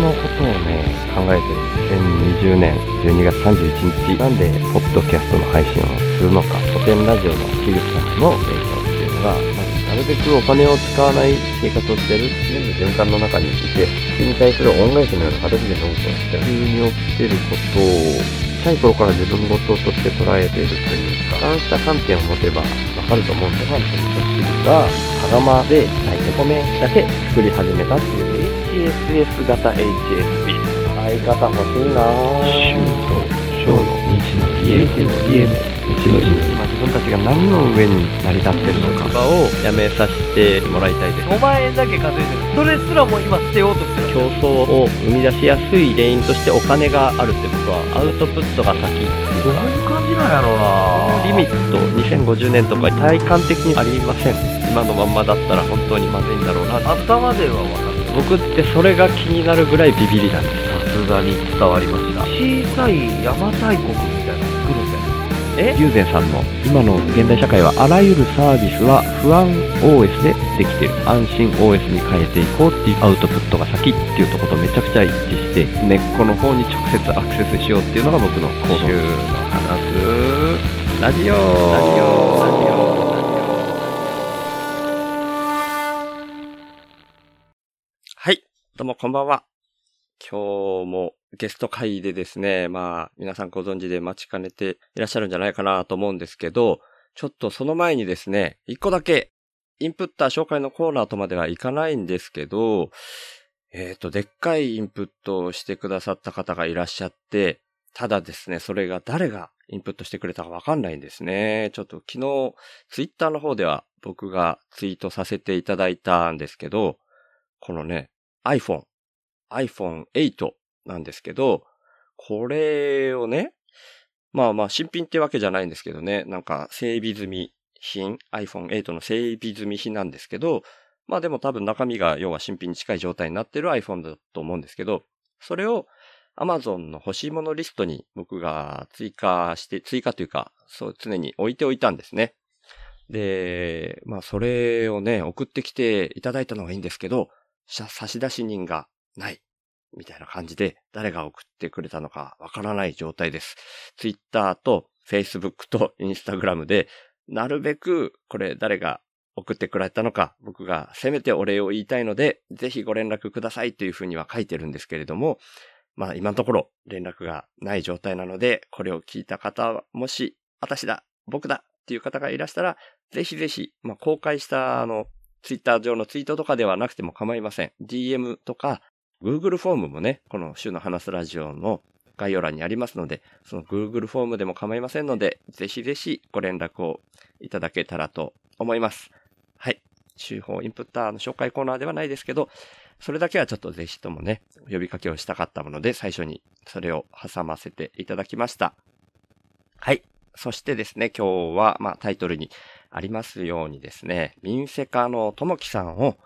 のことをね、考えてる。2020年12月31日、なんで、ポッドキャストの配信をするのか、古典ラジオの樋口さんの影響っていうのが、なるべくお金を使わない生活をしてる全部循環の中にいて、それに対する恩返しのような形でノートをして、急に起きてることを、小さい頃から自分事として捉えているというか、そうした観点を持てばわかると思うんですが、味噌汁が、羽釜で炊いて米だけ作り始めたっていう HSS 型 HSP。相方欲しいな。ぁ。シューとショーの日の家。の家の日の字今自分たちが何の上に成り立ってるのか。をやめさせてもらいたいです。5万円だけ稼いでる。それすらも今捨てようとしてる。競争を生み出しやすい原因としてお金があるって僕はアウトプットが先。どういう感じなんやろうな。リミット2050年とか体感的にありません。今のまんまだったら本当にまずいんだろうな。頭では分かる僕ってそれが気になるぐらいビビりなんですさすがに伝わりました小さい邪馬台国みたいなの作るんだよえ友禅さんの今の現代社会はあらゆるサービスは不安 OS でできてる。安心 OS に変えていこうっていうアウトプットが先っていうところとめちゃくちゃ一致して根っこの方に直接アクセスしようっていうのが僕の行動の話すラジオラジオラジオどうもこんばんは今日もゲスト会でですね、まあ、皆さんご存知で待ちかねていらっしゃるんじゃないかなと思うんですけど、ちょっとその前にですね、一個だけ、インプッター紹介のコーナーとまではいかないんですけど、えっ、と、でっかいインプットをしてくださった方がいらっしゃって、ただですね、それが誰がインプットしてくれたかわかんないんですね。ちょっと昨日、ツイッターの方では僕がツイートさせていただいたんですけど、このね、iPhone、iPhone 8なんですけど、これをね、まあまあ新品ってわけじゃないんですけどね、なんか整備済み品、iPhone 8の整備済み品なんですけど、まあでも多分中身が要は新品に近い状態になってる iPhone だと思うんですけど、それを Amazon の欲しいものリストに僕が追加して、追加というか、そう常に置いておいたんですね。で、まあそれをね、送ってきていただいたのがいいんですけど、差出人がない。みたいな感じで、誰が送ってくれたのかわからない状態です。Twitter と Facebook と Instagram で、なるべくこれ誰が送ってくれたのか、僕がせめてお礼を言いたいので、ぜひご連絡くださいというふうには書いてるんですけれども、まあ今のところ連絡がない状態なので、これを聞いた方は、もし、私だ、僕だっていう方がいらしたら、ぜひぜひ、まあ公開したあの、ツイッター上のツイートとかではなくても構いません。DM とか、Google フォームもね、この週の話すラジオの概要欄にありますので、その Google フォームでも構いませんので、ぜひぜひご連絡をいただけたらと思います。はい。週報インプッターの紹介コーナーではないですけど、それだけはちょっとぜひともね、呼びかけをしたかったもので、最初にそれを挟ませていただきました。はい。そしてですね、今日は、まあタイトルにありますようにですね、民セカのともきさんを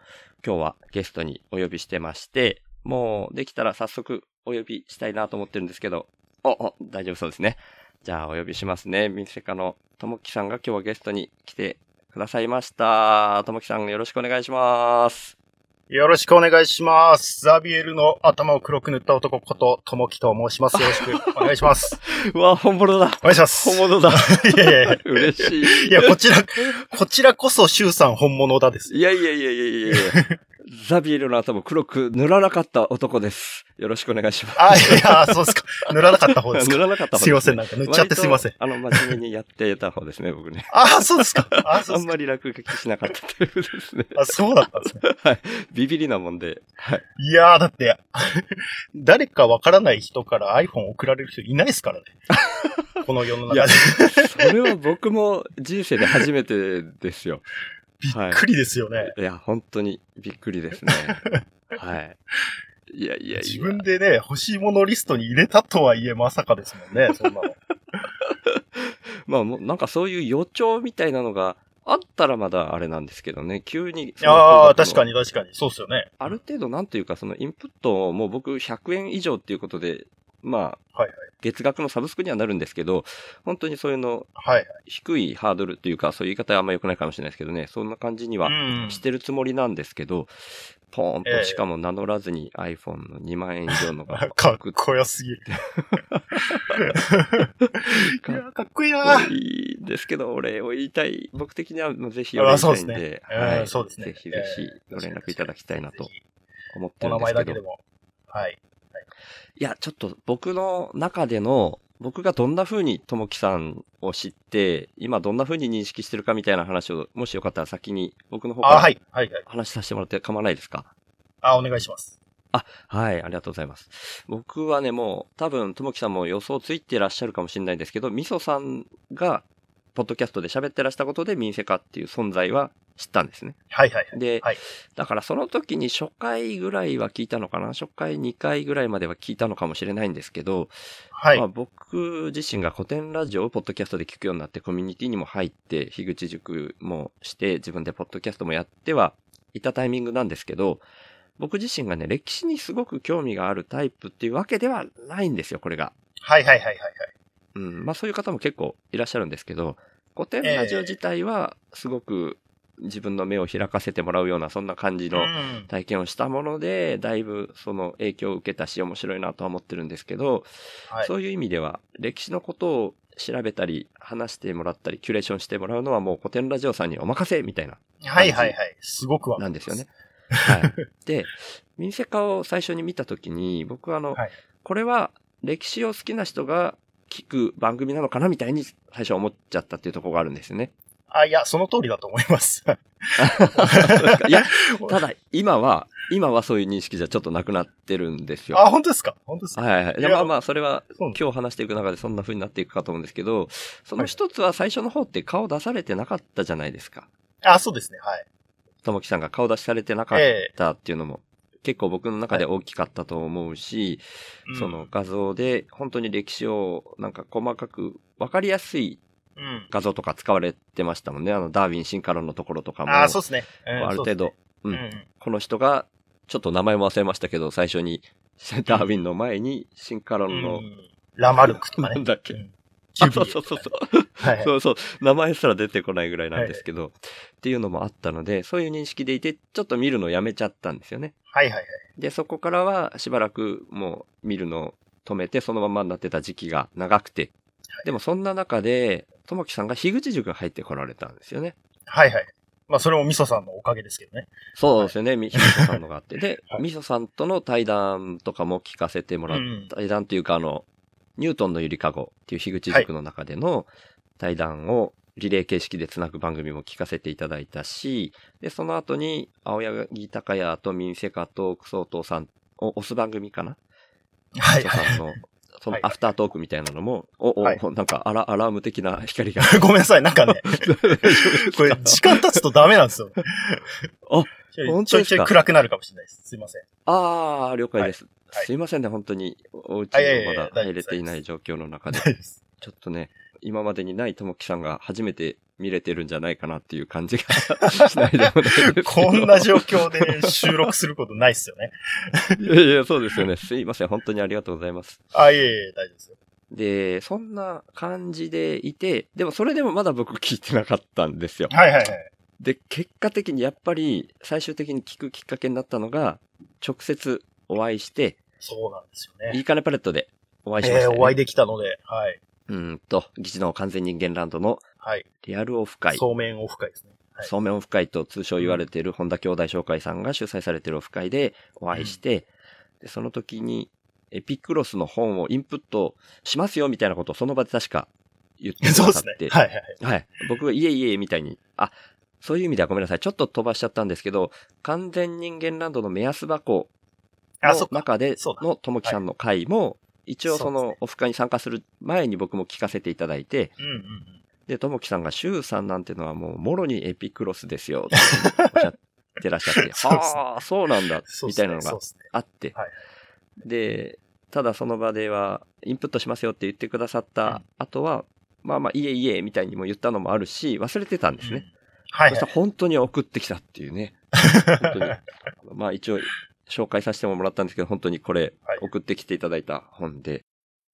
今日はゲストにお呼びしてまして、もうできたら早速お呼びしたいなと思ってるんですけど、お、お、大丈夫そうですね。じゃあお呼びしますね。民セカのともきさんが今日はゲストに来てくださいました。ともきさんよろしくお願いします。よろしくお願いします。ザビエルの頭を黒く塗った男こと、ともきと申します。よろしくお願いします。うわ、本物だ。お願いします。本物だ。いやいやいや。嬉しい。いや、こちら、こちらこそ、シュウさん本物だです。いやいやいやいやいやいやザビエルの頭黒く塗らなかった男です。よろしくお願いします。あ、いや、そうですか。塗らなかった方です塗か。らなかった方ですいません、なんか塗っちゃってすいません。あの、真面目にやってた方ですね、僕ね。あ、そうですか。あ、あん。まり落書きしなかったというですね。あ、そうだったんですね。はい。ビビりなもんで。はい。いやー、だって、誰かわからない人から iPhone 送られる人いないですからね。この世のいや中で。それは僕も人生で初めてですよ。びっくりですよね。いや、本当にびっくりですね。はい。いやいやいや。自分でね、欲しいものリストに入れたとはいえまさかですもんね、そんなの。まあもうなんかそういう予兆みたいなのがあったらまだあれなんですけどね、急に。ああ、確かに。に確かに。そうっすよね。ある程度なんというかそのインプットをもう僕100円以上っていうことで、まあ、はいはい月額のサブスクにはなるんですけど、本当にそういうのはい。低いハードルっていうか、そういう言い方はあんま良くないかもしれないですけどね、そんな感じにはうんしてるつもりなんですけど、ポーンと、ええしかも名乗らずに iPhone の2万円以上のが かっこよすぎる。いや、かっこいいないいんですけど、お礼を言いたい。僕的にはもうぜひお礼言いたいんで、あそうですねはい。うんそうですねぜひぜひえご連絡いただきたいなと思ってお名るんですけど。前だけでも。はい。いや、ちょっと僕の中での、僕がどんな風にともきさんを知って、今どんな風に認識してるかみたいな話を、もしよかったら先に僕の方かあ、ら。話させてもらって構わないですか？あ、お願いします。はい、ありがとうございます。僕はね、もう、多分、ともきさんも予想ついてらっしゃるかもしれないんですけど、みそさんが、ポッドキャストで喋ってらしたことで、ミンセカっていう存在は知ったんですね。はい、はい。はいで、はいだからその時に初回ぐらいは聞いたのかな初回2回ぐらいまでは聞いたのかもしれないんですけど、はいまあ、。僕自身が古典ラジオをポッドキャストで聞くようになってコミュニティにも入って、樋口塾もして、自分でポッドキャストもやってはいたタイミングなんですけど、僕自身がね、歴史にすごく興味があるタイプっていうわけではないんですよ、これが。はい、はい、はい、はい。うん。まあそういう方も結構いらっしゃるんですけど、古典ラジオ自体はすごく自分の目を開かせてもらうような、そんな感じのうん体験をしたもので、だいぶその影響を受けたし面白いなとは思ってるんですけど、はい。そういう意味では歴史のことを調べたり話してもらったりキュレーションしてもらうのはもう古典ラジオさんにお任せみたいなはい、はい、はい。すごくわかりますなんですよね。。はい。で、民生化を最初に見たときに僕はあの、はいこれは歴史を好きな人が聞く番組なのかなみたいに最初思っちゃったっていうところがあるんですよね。あ、いや、その通りだと思います。いや、ただ今は、今はそういう認識じゃちょっとなくなってるんですよ。あ、本当ですか？本当ですか？はいはいはい。まあまあ、それは今日話していく中でそんな風になっていくかと思うんですけど、その一つは最初の方って顔出されてなかったじゃないですか。あ、そうですね。はい。ともきさんが顔出しされてなかっええたっていうのも結構僕の中で大きかったと思うし、うんその、画像で本当に歴史をなんか細かくわかりやすいうん。画像とか使われてましたもんね。あのダーウィン進化論のところとかも。あ、そうですね。うんある程度、そうん、この人が、ちょっと名前も忘れましたけど、最初に、ダーウィンの前に進化うん。論の、うんラマルクとかね。なんだっけそうそうそうそう。はいはい。そうそう。名前すら出てこないぐらいなんですけど、っていうのもあったので、そういう認識でいて、ちょっと見るのやめちゃったんですよね。はいはいはい。で、そこからはしばらくもう見るのを止めて、そのままになってた時期が長くて。でもそんな中で、ともきさんが樋口塾に入ってこられたんですよね。はいはい。まあ、それもミソさんのおかげですけどね。そうですよね。みひみそさんのがあって。で は、いみそさんとの対談とかも聞かせてもらっうん対談っていうか、あの、ニュートンのゆりかごっていう樋口塾の中での対談をリレー形式でつなぐ番組も聞かせていただいたし、で、その後に、青柳高也と民生化とクソートさんを押す番組かな？はいさんの、そのはいアフタートークみたいなのも、お、お、はいなんかアラ、アラーム的な光が。ごめんなさい、なんかね、これ、時間経つとダメなんですよ。あ本当ですか？ちょい暗くなるかもしれないです。すいません。ああ、了解です。はいすいませんね、本当に。お家にまだ入れていない状況の中で。ちょっとね、今までにないともきさんが初めて見れてるんじゃないかなっていう感じが しないでもない。こんな状況で収録することないっすよね。いやいや、そうですよね。すいません。本当にありがとうございます。あ、いえいえ、大丈夫ですよ。で、そんな感じでいて、でもそれでもまだ僕聞いてなかったんですよ。はいはいはい。で、結果的にやっぱり最終的に聞くきっかけになったのが、直接お会いして、そうなんですよね。いいかねパレットでお会いしましえー、たよね、お会いできたので、はい。うーんと、議事の完全人間ランドのはい。リアルオフ会。そうめんオフ会ですね。はい。そうめんオフ会と通称言われている本田兄弟紹介さんが主催されているオフ会でお会いして、でその時にエピクロスの本をインプットしますよみたいなことをその場で確か言ってくだそうさって。ですね。はいはいはい。はい。僕がいえいえみたいに、あ、そういう意味ではごめんなさい。ちょっと飛ばしちゃったんですけど、完全人間ランドの目安箱の。中でのともきさんの会も、一応そのオフ会に参加する前に僕も聞かせていただいて、うんうんうん。で、ともきさんが、シュウさんなんてのはもう、もろにエピクロスですよ、っておっしゃってらっしゃって、はあ、そうなんだ、みたいなのが。あって、はいで、ただその場では、インプットしますよって言ってくださった後は、まあまあ、いえいえ、みたいにも言ったのもあるし、忘れてたんですね。うんはいはいそしたら。本当に送ってきたっていうね。本当に。まあ一応、紹介させてもらったんですけど、本当にこれはい、送ってきていただいた本で。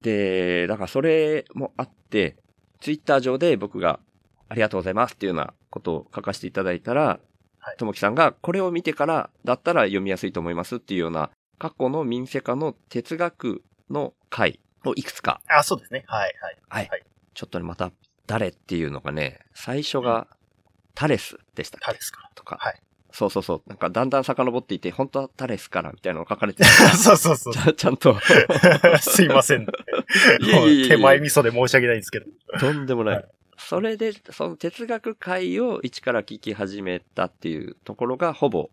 で、だからそれもあって、ツイッター上で僕がありがとうございますっていうようなことを書かせていただいたら、はいともきさんがこれを見てからだったら読みやすいと思いますっていうような過去の民生家の哲学の回をいくつか、あ、そうですね。はい、はい。はい。はいちょっとね、また誰っていうのがね、最初がタレスでしたっけ？タレスかとか、はいそうそうそう。なんかだんだん遡っていて、本当はタレスからみたいなのが書かれてたら。そうそうそうち。ゃ ちゃんと。すいません。手前味噌で申し訳ないんですけど。とんでもない。はいそれで、その哲学会を一から聞き始めたっていうところがほぼ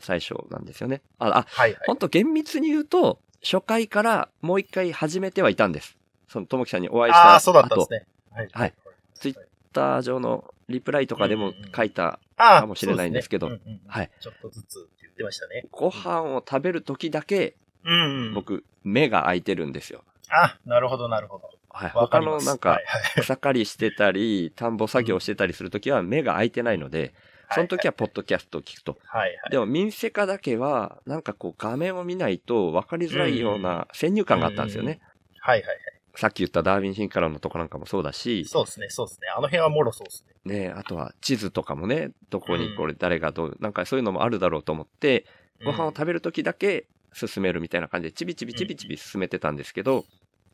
最初なんですよね。あ、あ、はいはい。ほんと厳密に言うと、初回からもう一回始めてはいたんです。その、ともきさんにお会いした後。ああ、そうだったんですね。はい。はい。ツイッター上のリプライとかでも書いた、かもしれないんですけどそうねうんうんうんはい。ちょっとずつ言ってましたね。ご飯を食べる時だけ、うんうん。僕、目が開いてるんですよ。あ、なるほどなるほど。はい。他のなんか草刈りしてたり、田んぼ作業してたりするときは目が開いてないので、その時はポッドキャストを聞くと。はいはい。でも民生化だけは、なんかこう画面を見ないと分かりづらいような先入観があったんですよね。はいはいはい。さっき言ったダーウィン進化論のとこなんかもそうだし、そうですね、そうですね。あの辺はもろそうですね。ね、あとは地図とかもね、どこにこれ誰がどう、なんかそういうのもあるだろうと思って、ご飯を食べる時だけ進めるみたいな感じで、ちびちびちびちび進めてたんですけど、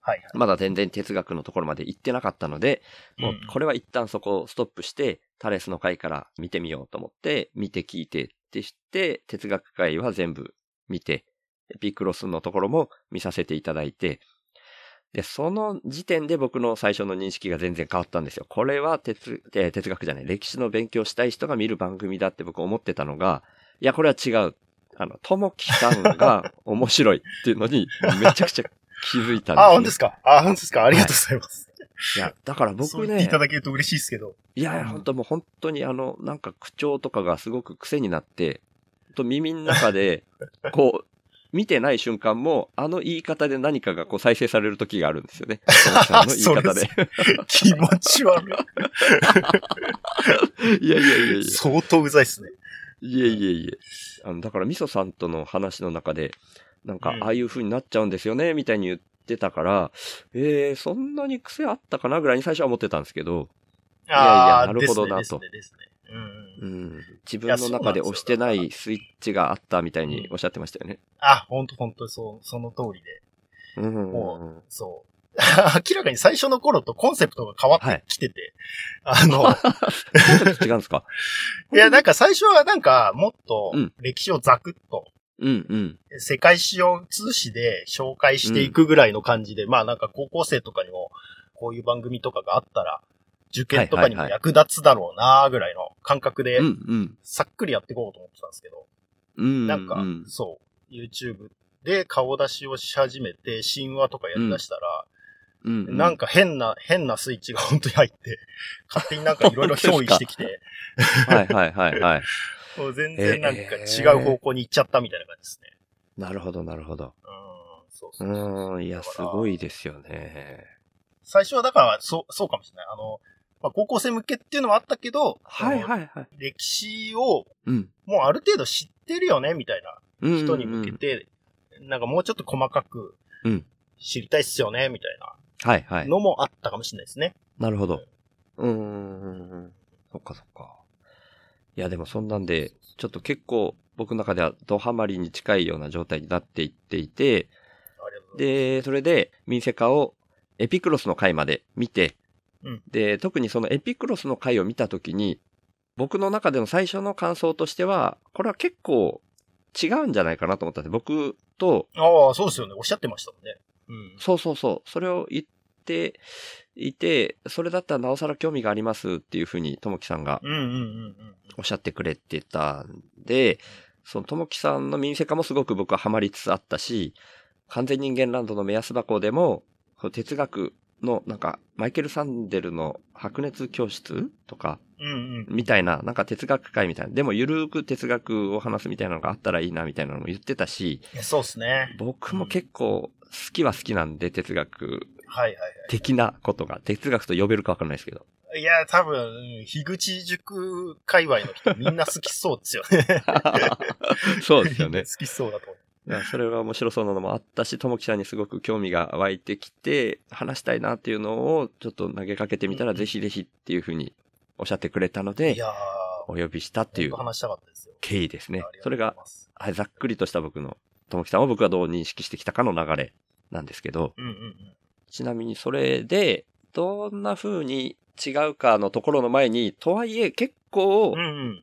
はいまだ全然哲学のところまで行ってなかったので、もうこれは一旦そこをストップして、タレスの回から見てみようと思って、見て聞いてってして、哲学会は全部見て、エピクロスのところも見させていただいて、で、その時点で僕の最初の認識が全然変わったんですよ。これは哲、えー哲学じゃない、歴史の勉強したい人が見る番組だって僕思ってたのが、いや、これは違う。あの、ともきさんが 面白いっていうのに、めちゃくちゃ気づいたんです、ね。あ、本当ですか？あ、本当ですか？ありがとうございます。いや、だから僕ねそう言っていた、だけると嬉しいですけど。いやいや、本当もう本当にあの、なんか口調とかがすごく癖になって、と耳の中で、こう、見てない瞬間も、あの言い方で何かがこう再生される時があるんですよね。トモキさんの言い方で。気持ち悪 いやいやいやいい。や。相当うざいっすね。いえいえいえ。あの、だから、ミソさんとの話の中で、なんかう、んああいう風になっちゃうんですよね、みたいに言ってたから、えー、そんなに癖あったかなぐらいに最初は思ってたんですけど、いやいやなるほどなとねうんううん。ん、自分の中で押してないスイッチがあったみたいにおっしゃってましたよね。あ、本当本当そう、その通りで。うん。もそう。明らかに最初の頃とコンセプトが変わってきてて、あの、違うんですか？いや、なんか最初はなんかもっとうん歴史をザクッと、うんうん。世界史を通史で紹介していくぐらいの感じで、まあなんか高校生とかにもこういう番組とかがあったら、受験とかにも役立つだろうなぐらいの感覚で。さっくりやっていこうと思ってたんですけど、うん。なんかうん、そう、YouTube で顔出しをし始めて、神話とかやり出したら、うん。なんか変な、変なスイッチが本当に入って、勝手になんかいろいろ憑依してきて、はいはいはいはい。もう全然なんか違う方向に行っちゃったみたいな感じですね。なるほどなるほど。うん、そうそううそう。ーん、いや、すごいですよね。最初はだから、そう、そうかもしれない。あの、まあ、高校生向けっていうのはあったけど、はいい。はいはい。歴史をうん。もうある程度知ってるよね、みたいなうん人に向けて、なんかもうちょっと細かくうん知りたいっすよね、みたいはいは。ないのもあったかもしれないですね。なるほど。うーん。そっかそっか。いや、でもそんなんで、ちょっと結構僕の中ではドハマりに近いような状態になっていっていて。で、それで、ミンセカをエピクロスの回まで見て、うんで、特にそのエピクロスの回を見たときに、僕の中での最初の感想としては、これは結構違うんじゃないかなと思ったんで、僕と、ああ、そうですよね。おっしゃってましたもんね。うん。そうそうそう、それを言っていて、それだったらなおさら興味がありますっていうふうに、ともきさんがうんうんうんうん。おっしゃってくれてたんで、そのともきさんの民生化もすごく僕はハマりつつあったし、完全人間ランドの目安箱でも、哲学のなんか、マイケル・サンデルの白熱教室とか、うんうん。みたいな、なんか哲学会みたいな、でもゆるーく哲学を話すみたいなのがあったらいいなみたいなのも言ってたし、そうですね。僕も結構好きは好きなんで、哲学はいはい的なことが、哲学と呼べるかわかんないですけど。はい。いや、多分、樋口塾界隈の人みんな好きそうですよね。そうですよね。好きそうだと思う。いやそれが面白そうなのもあったし、ともきさんにすごく興味が湧いてきて、話したいなっていうのをちょっと投げかけてみたら、ぜひぜひっていうふうにおっしゃってくれたのでお呼びしたっていう本当話したかったですよ。経緯ですねそれがざっくりとした僕の、ともきさんを僕がどう認識してきたかの流れなんですけど、うんうんうん。ちなみにそれで、どんな風に違うかのところの前に、とはいえ結構。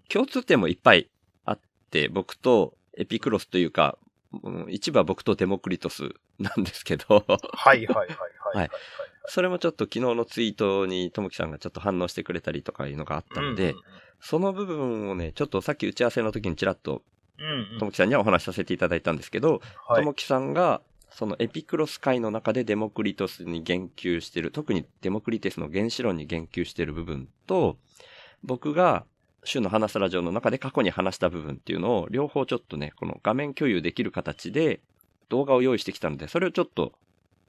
共通点もいっぱいあって、僕とエピクロスというか、うん一部は僕とデモクリトスなんですけど、はいはいはいはい。はいそれもちょっと昨日のツイートにともきさんがちょっと反応してくれたりとかいうのがあったので、その部分をね、ちょっとさっき打ち合わせの時にちらっとうんうん。うんともきさんにはお話しさせていただいたんですけど、はい。ともきさんが、そのエピクロス界の中でデモクリトスに言及してる、特にデモクリテスの原子論に言及してる部分と、僕が、週の話すラジオの中で過去に話した部分っていうのを、両方ちょっとね、この画面共有できる形で動画を用意してきたので、それをちょっと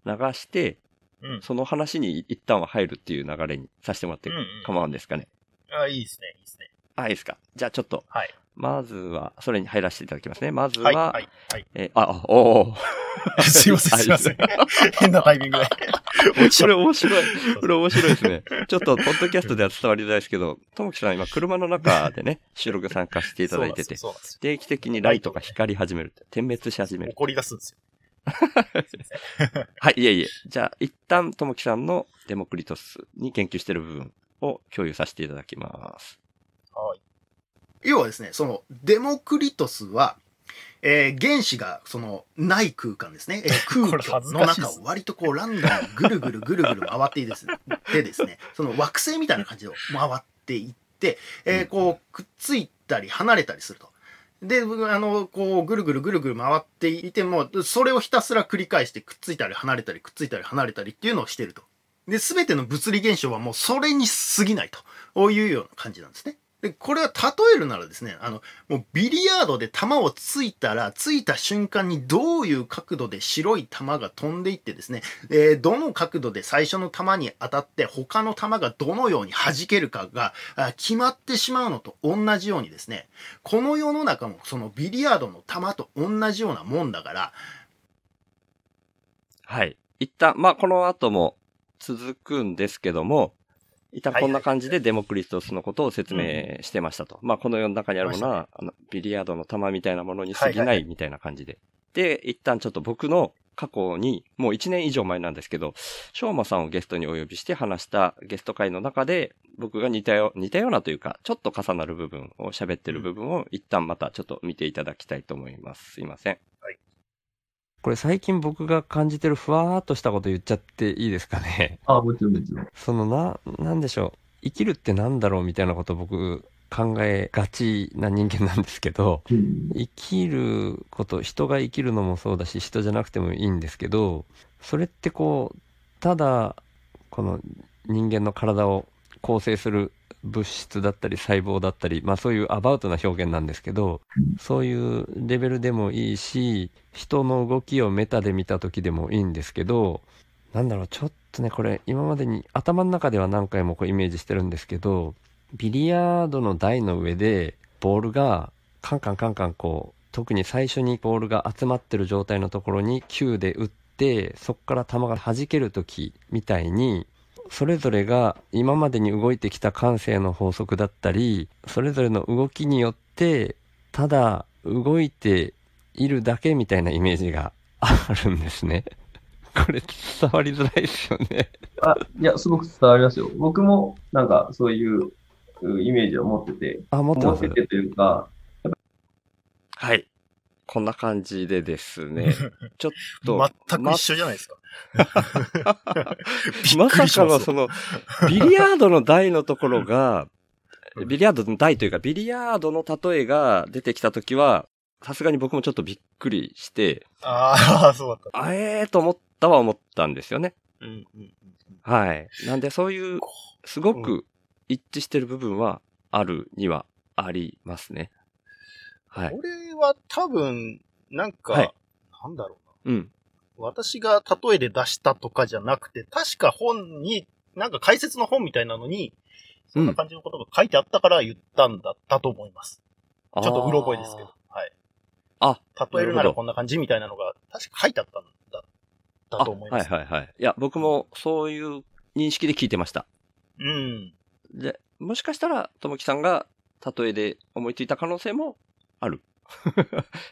流して、うん。その話に一旦は入るっていう流れにさせてもらってうんうん構わんですかね？あ、いいですね、いいですね。あ、いいですか。じゃあちょっと、はい。まずは、それに入らせていただきますね。まずは、はい、はい、はい。えーあ、あおー すいません、すいません。変なタイミングで。これ面白い。これ面白いですね。ちょっと、ポッドキャストでは伝わりづらいですけど、ともきさん今車の中でね、収録参加していただいてて。定期的にライトが光り始める。点滅し始める。怒り出すんですよ。はい、いえいえ。じゃあ、一旦、ともきさんのデモクリトスに研究している部分を共有させていただきます。はい。要はですね、そのデモクリトスは、えー原子がそのない空間ですね、えー 空虚の中を割とこうランダムにぐるぐるぐるぐる回っていですね、でですね、その惑星みたいな感じで回っていって、えーこうくっついたり離れたりすると。で、あの、こう、ぐるぐるぐるぐる回っていても、それをひたすら繰り返して、くっついたり離れたり、くっついたり離れたりっていうのをしてると。で、すべての物理現象はもうそれに過ぎないと。こういうような感じなんですね。で、これは例えるならですね、あの、もうビリヤードで球をついたら、ついた瞬間にどういう角度で白い球が飛んでいってですね、えーどの角度で最初の球に当たって他の球がどのように弾けるかが決まってしまうのと同じようにですね、この世の中もそのビリヤードの球と同じようなもんだから、はい。一旦、まあ、この後も続くんですけども、一旦こんな感じでデモクリトスのことを説明してましたと。まあ、この世の中にあるものは、あの、ビリヤードの玉みたいなものに過ぎないみたいな感じで。で、一旦ちょっと僕の過去に、もう1年以上前なんですけど、しょうまさんをゲストにお呼びして話したゲスト会の中で、僕が似たよ、似たようなというか、ちょっと重なる部分を喋ってる部分を一旦またちょっと見ていただきたいと思います。すいません。はい。これ最近僕が感じてるふわーっとしたこと言っちゃっていいですかね？あ、もちろんもちろん。そのな、なんでしょう？生きるってなんだろうみたいなことを僕考えがちな人間なんですけど、うん。生きること、人が生きるのもそうだし、人じゃなくてもいいんですけど、それってこう、ただ、この人間の体を構成する物質だったり細胞だったり、まあそういうアバウトな表現なんですけど、そういうレベルでもいいし、人の動きをメタで見た時でもいいんですけど、なんだろう、ちょっとね、これ今までに頭の中では何回もこうイメージしてるんですけど、ビリヤードの台の上でボールがカンカンカンカンこう、特に最初にボールが集まってる状態のところに球で打って、そこから球が弾ける時みたいに、それぞれが今までに動いてきた感性の法則だったり、それぞれの動きによって、ただ動いているだけみたいなイメージがあるんですね。これ伝わりづらいですよね。あ、いや、すごく伝わりますよ。僕も、なんか、そういううイメージを持ってて、あ、持ってます持っててというか、はい。こんな感じでですね。ちょっと。全く一緒じゃないですか。び まさかのその、ビリヤードの台のところが、ビリヤードの台というか、ビリヤードの例えが出てきたときは、さすがに僕もちょっとびっくりして、ああ、そうだった。あえーと思ったは思ったんですよね。うんうんうんはい。なんでそういう、すごうく一致してる部分はあるにはありますね。はい。これは多分、なんか、はいなんだろうな。うん。私が例えで出したとかじゃなくて、確か本に、なんか解説の本みたいなのに、そんな感じのことが書いてあったから言ったんだったと思います。ちょっとうろ覚えですけど。はい。あ。例えるならこんな感じみたいなのが、確か書いてあったんだ、だと思います。あはいはいはい。いや、僕もそういう認識で聞いてました。うん。で、もしかしたら、ともきさんが例えで思いついた可能性もある。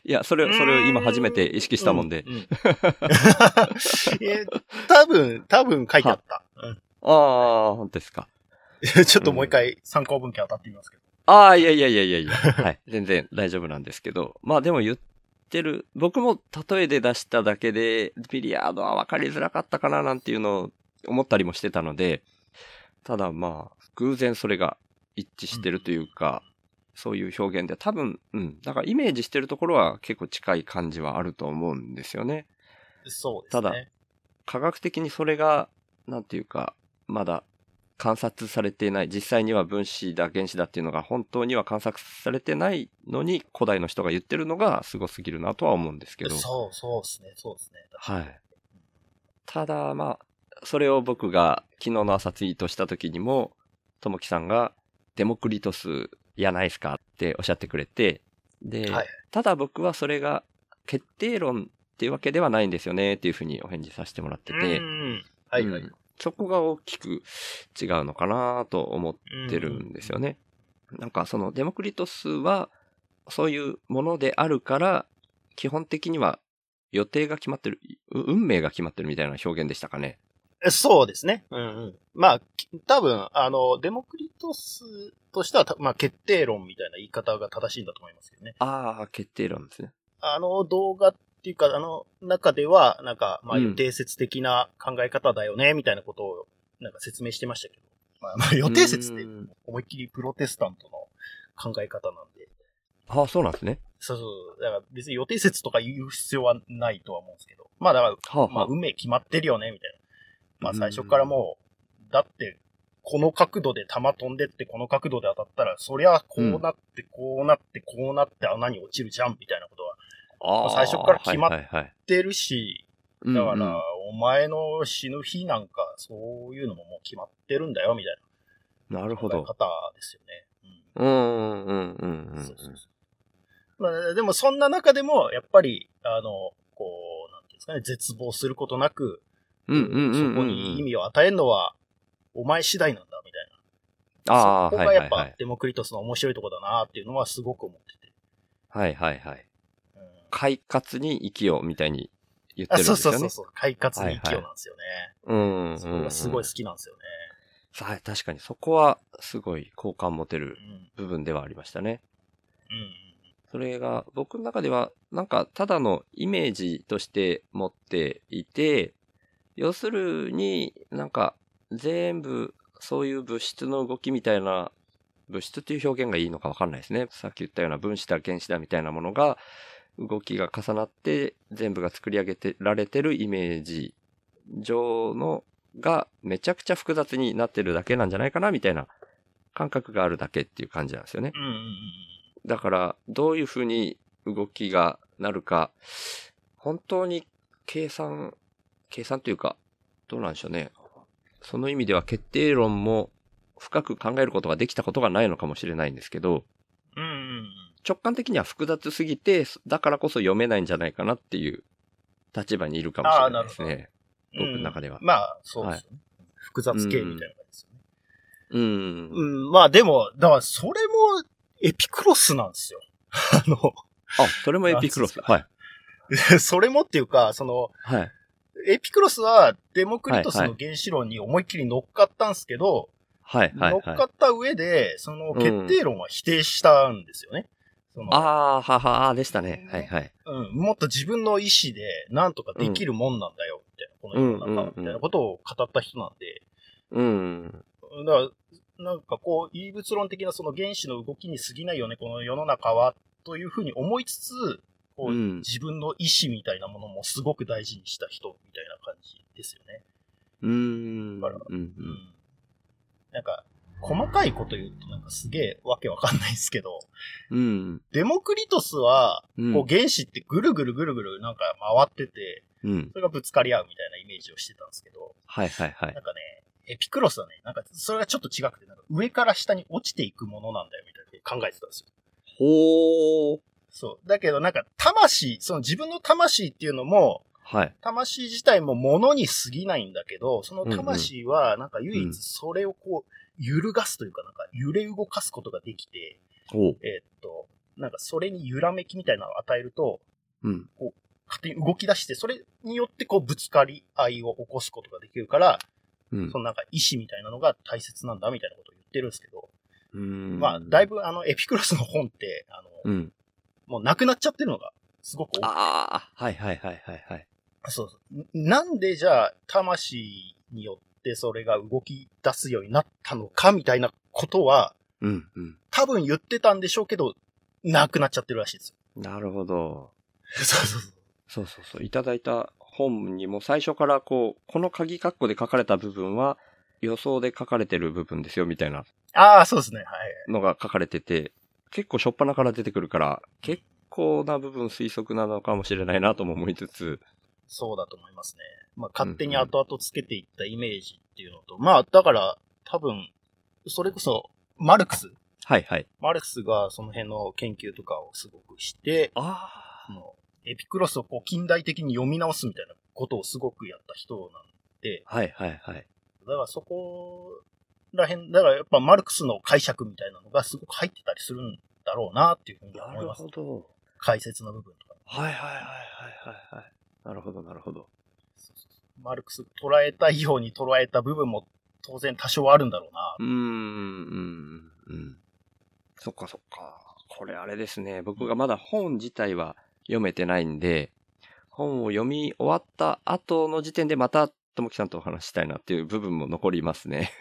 いや、それ、それを今初めて意識したもんで。ううん え多分、多分書いてあった。うんああ、本当ですか。ちょっともう一回参考文献当たってみますけど。ああ、いやいやいやいやいや。はい。全然大丈夫なんですけど。まあでも言ってる、僕も例えで出しただけで、ビリヤードは分かりづらかったかななんていうのを思ったりもしてたので、ただまあ、偶然それが一致してるというか、そういう表現で多分、うん。だからイメージしてるところは結構近い感じはあると思うんですよね。そうですね。ただ科学的にそれが、なんていうか、まだ観察されていない、実際には分子だ、原子だっていうのが本当には観察されてないのに、古代の人が言ってるのがすごすぎるなとは思うんですけど。そう、そうですね、そうですね。はい。ただ、まあ、それを僕が昨日の朝ツイートした時にも、ともきさんが、デモクリトスやないですかっておっしゃってくれて、で、はいただ僕はそれが決定論っていうわけではないんですよねっていうふうにお返事させてもらってて、うん。はいはい。うんそこが大きく違うのかなと思ってるんですよね。なんかそのデモクリトスはそういうものであるから基本的には予定が決まってる、う運命が決まってるみたいな表現でしたかね。えそうですね。うんうん。まあ、き多分、あの、デモクリトスとしてはた、まあ、決定論みたいな言い方が正しいんだと思いますけどね。ああ、決定論ですね。あの動画っていうか、あの中では、なんか、まあ、うん予定説的な考え方だよね、みたいなことを、なんか説明してましたけど。まあ、まあ、予定説ってうん思いっきりプロテスタントの考え方なんで。ああ、そうなんですね。そうそう。だから別に予定説とか言う必要はないとは思うんですけど。まあだから、はあ、まあは運命決まってるよね、みたいな。まあ最初からもう、だって、この角度で弾飛んでって、この角度で当たったら、そりゃこうなって、こうなって、こうなって穴に落ちるじゃん、みたいなことはああ最初から決まってるし、うんだから、うんお前の死ぬ日なんか、そういうのももう決まってるんだよ、みたいななるほど。方ですよね。うん、うん、うん、うんうん。そうそうそう。まあ、でもそんな中でも、やっぱり、あの、こう、なんていうんですかね、絶望することなく、うん。うん、うん、うん。そこに意味を与えるのは、お前次第なんだ、みたいな。ああ、そこはいはいはい。がやっぱデモクリトスの面白いとこだなっていうのはすごく思ってて。はいはいはい。うん快活に生きようみたいに言ってるあそうんですよね。そうそうそう。快活に生きようなんですよね。うんうん。そこがすごい好きなんですよね。さあ、確かにそこはすごい好感持てるうん。部分ではありましたね。うん。それが僕の中ではなんかただのイメージとして持っていて、要するになんか全部そういう物質の動きみたいな、物質っていう表現がいいのかわかんないですね。さっき言ったような分子だ原子だみたいなものが動きが重なって全部が作り上げてられてるイメージ上のがめちゃくちゃ複雑になってるだけなんじゃないかなみたいな感覚があるだけっていう感じなんですよね。だから、どういうふうに動きがなるか、本当に計算、計算というか、どうなんでしょうね。その意味では決定論も深く考えることができたことがないのかもしれないんですけど、うん。直感的には複雑すぎて、だからこそ読めないんじゃないかなっていう立場にいるかもしれないですね。僕の中ではうんまあ、そうですよね。複雑系みたいな感じですよね。うん。うん、まあでも、だからそれもエピクロスなんですよ。あの、あ、それもエピクロス。はい。それもっていうか、その、はい。エピクロスはデモクリトスの原子論に思いっきり乗っかったんですけど、はい。はい。乗っはいかった上で、その決定論は否定したんですよね。そのああ、はは、あーでしたね。はいはい。うん、もっと自分の意思でなんとかできるもんなんだよ、みたいな、この世の中みたいなことを語った人なんで、うん。だから、なんかこう、異物論的なその原子の動きに過ぎないよね、この世の中は、というふうに思いつつ、こう、うん自分の意思みたいなものもすごく大事にした人みたいな感じですよね。うーん。だからうんうん。なんか、細かいこと言うとなんかすげえわけわかんないですけど、うん。デモクリトスは、うん。こう原子ってぐるぐるぐるぐるなんか回ってて、うん。それがぶつかり合うみたいなイメージをしてたんですけど、はいはいはいなん。かね、エピクロスはね、なんかそれがちょっと違くて、なんか上から下に落ちていくものなんだよみたいな考えてたんですよ。ほー。そう。だけどなんか魂、その自分の魂っていうのも、はい。魂自体も物に過ぎないんだけど、その魂はなんか唯うん一それをこう揺るがすというかなんか揺れ動かすことができて、おう。えーっと、なんかそれに揺らめきみたいなのを与えると、うん。勝手に動き出して、それによってこうぶつかり合いを起こすことができるから、うんそ。のなんか意志みたいなのが大切なんだみたいなことを言ってるんですけど、うんまあ、だいぶあの、エピクロスの本って、あの、うん。もうなくなっちゃってるのがすごく多くてああ、はいはいはいはいはい。そうそう。んなんでじゃあ、魂によってそれが動き出すようになったのかみたいなことは、うんうん。多分言ってたんでしょうけど、なくなっちゃってるらしいですよ。なるほど。そうそうそう。そうそうそう。いただいた本にも最初からこう、この鍵括弧で書かれた部分は予想で書かれてる部分ですよみたいなああ、そうですね。はい。のが書かれてて、結構初っ端から出てくるから、結構な部分推測なのかもしれないなとも思いつつ、そうだと思いますね。まあ、勝手に後々つけていったイメージっていうのと、まあ、だから、多分、それこそ、マルクスはいはい。マルクスがその辺の研究とかをすごくして、あそのエピクロスをこう近代的に読み直すみたいなことをすごくやった人なんで、あ。はいはいはい。だからそこら辺、だからやっぱマルクスの解釈みたいなのがすごく入ってたりするんだろうなっていうふうにな思いまするほ。ど。解説の部分とか。はいはいはいはいはいはい。なるほどなるほど。マルクス捉えたいように捉えた部分も当然多少あるんだろうな。うーん、うん、うん。そっかそっか。これあれですね。僕がまだ本自体は読めてないんで、本を読み終わった後の時点でまた、ともきさんとお話ししたいなっていう部分も残りますね。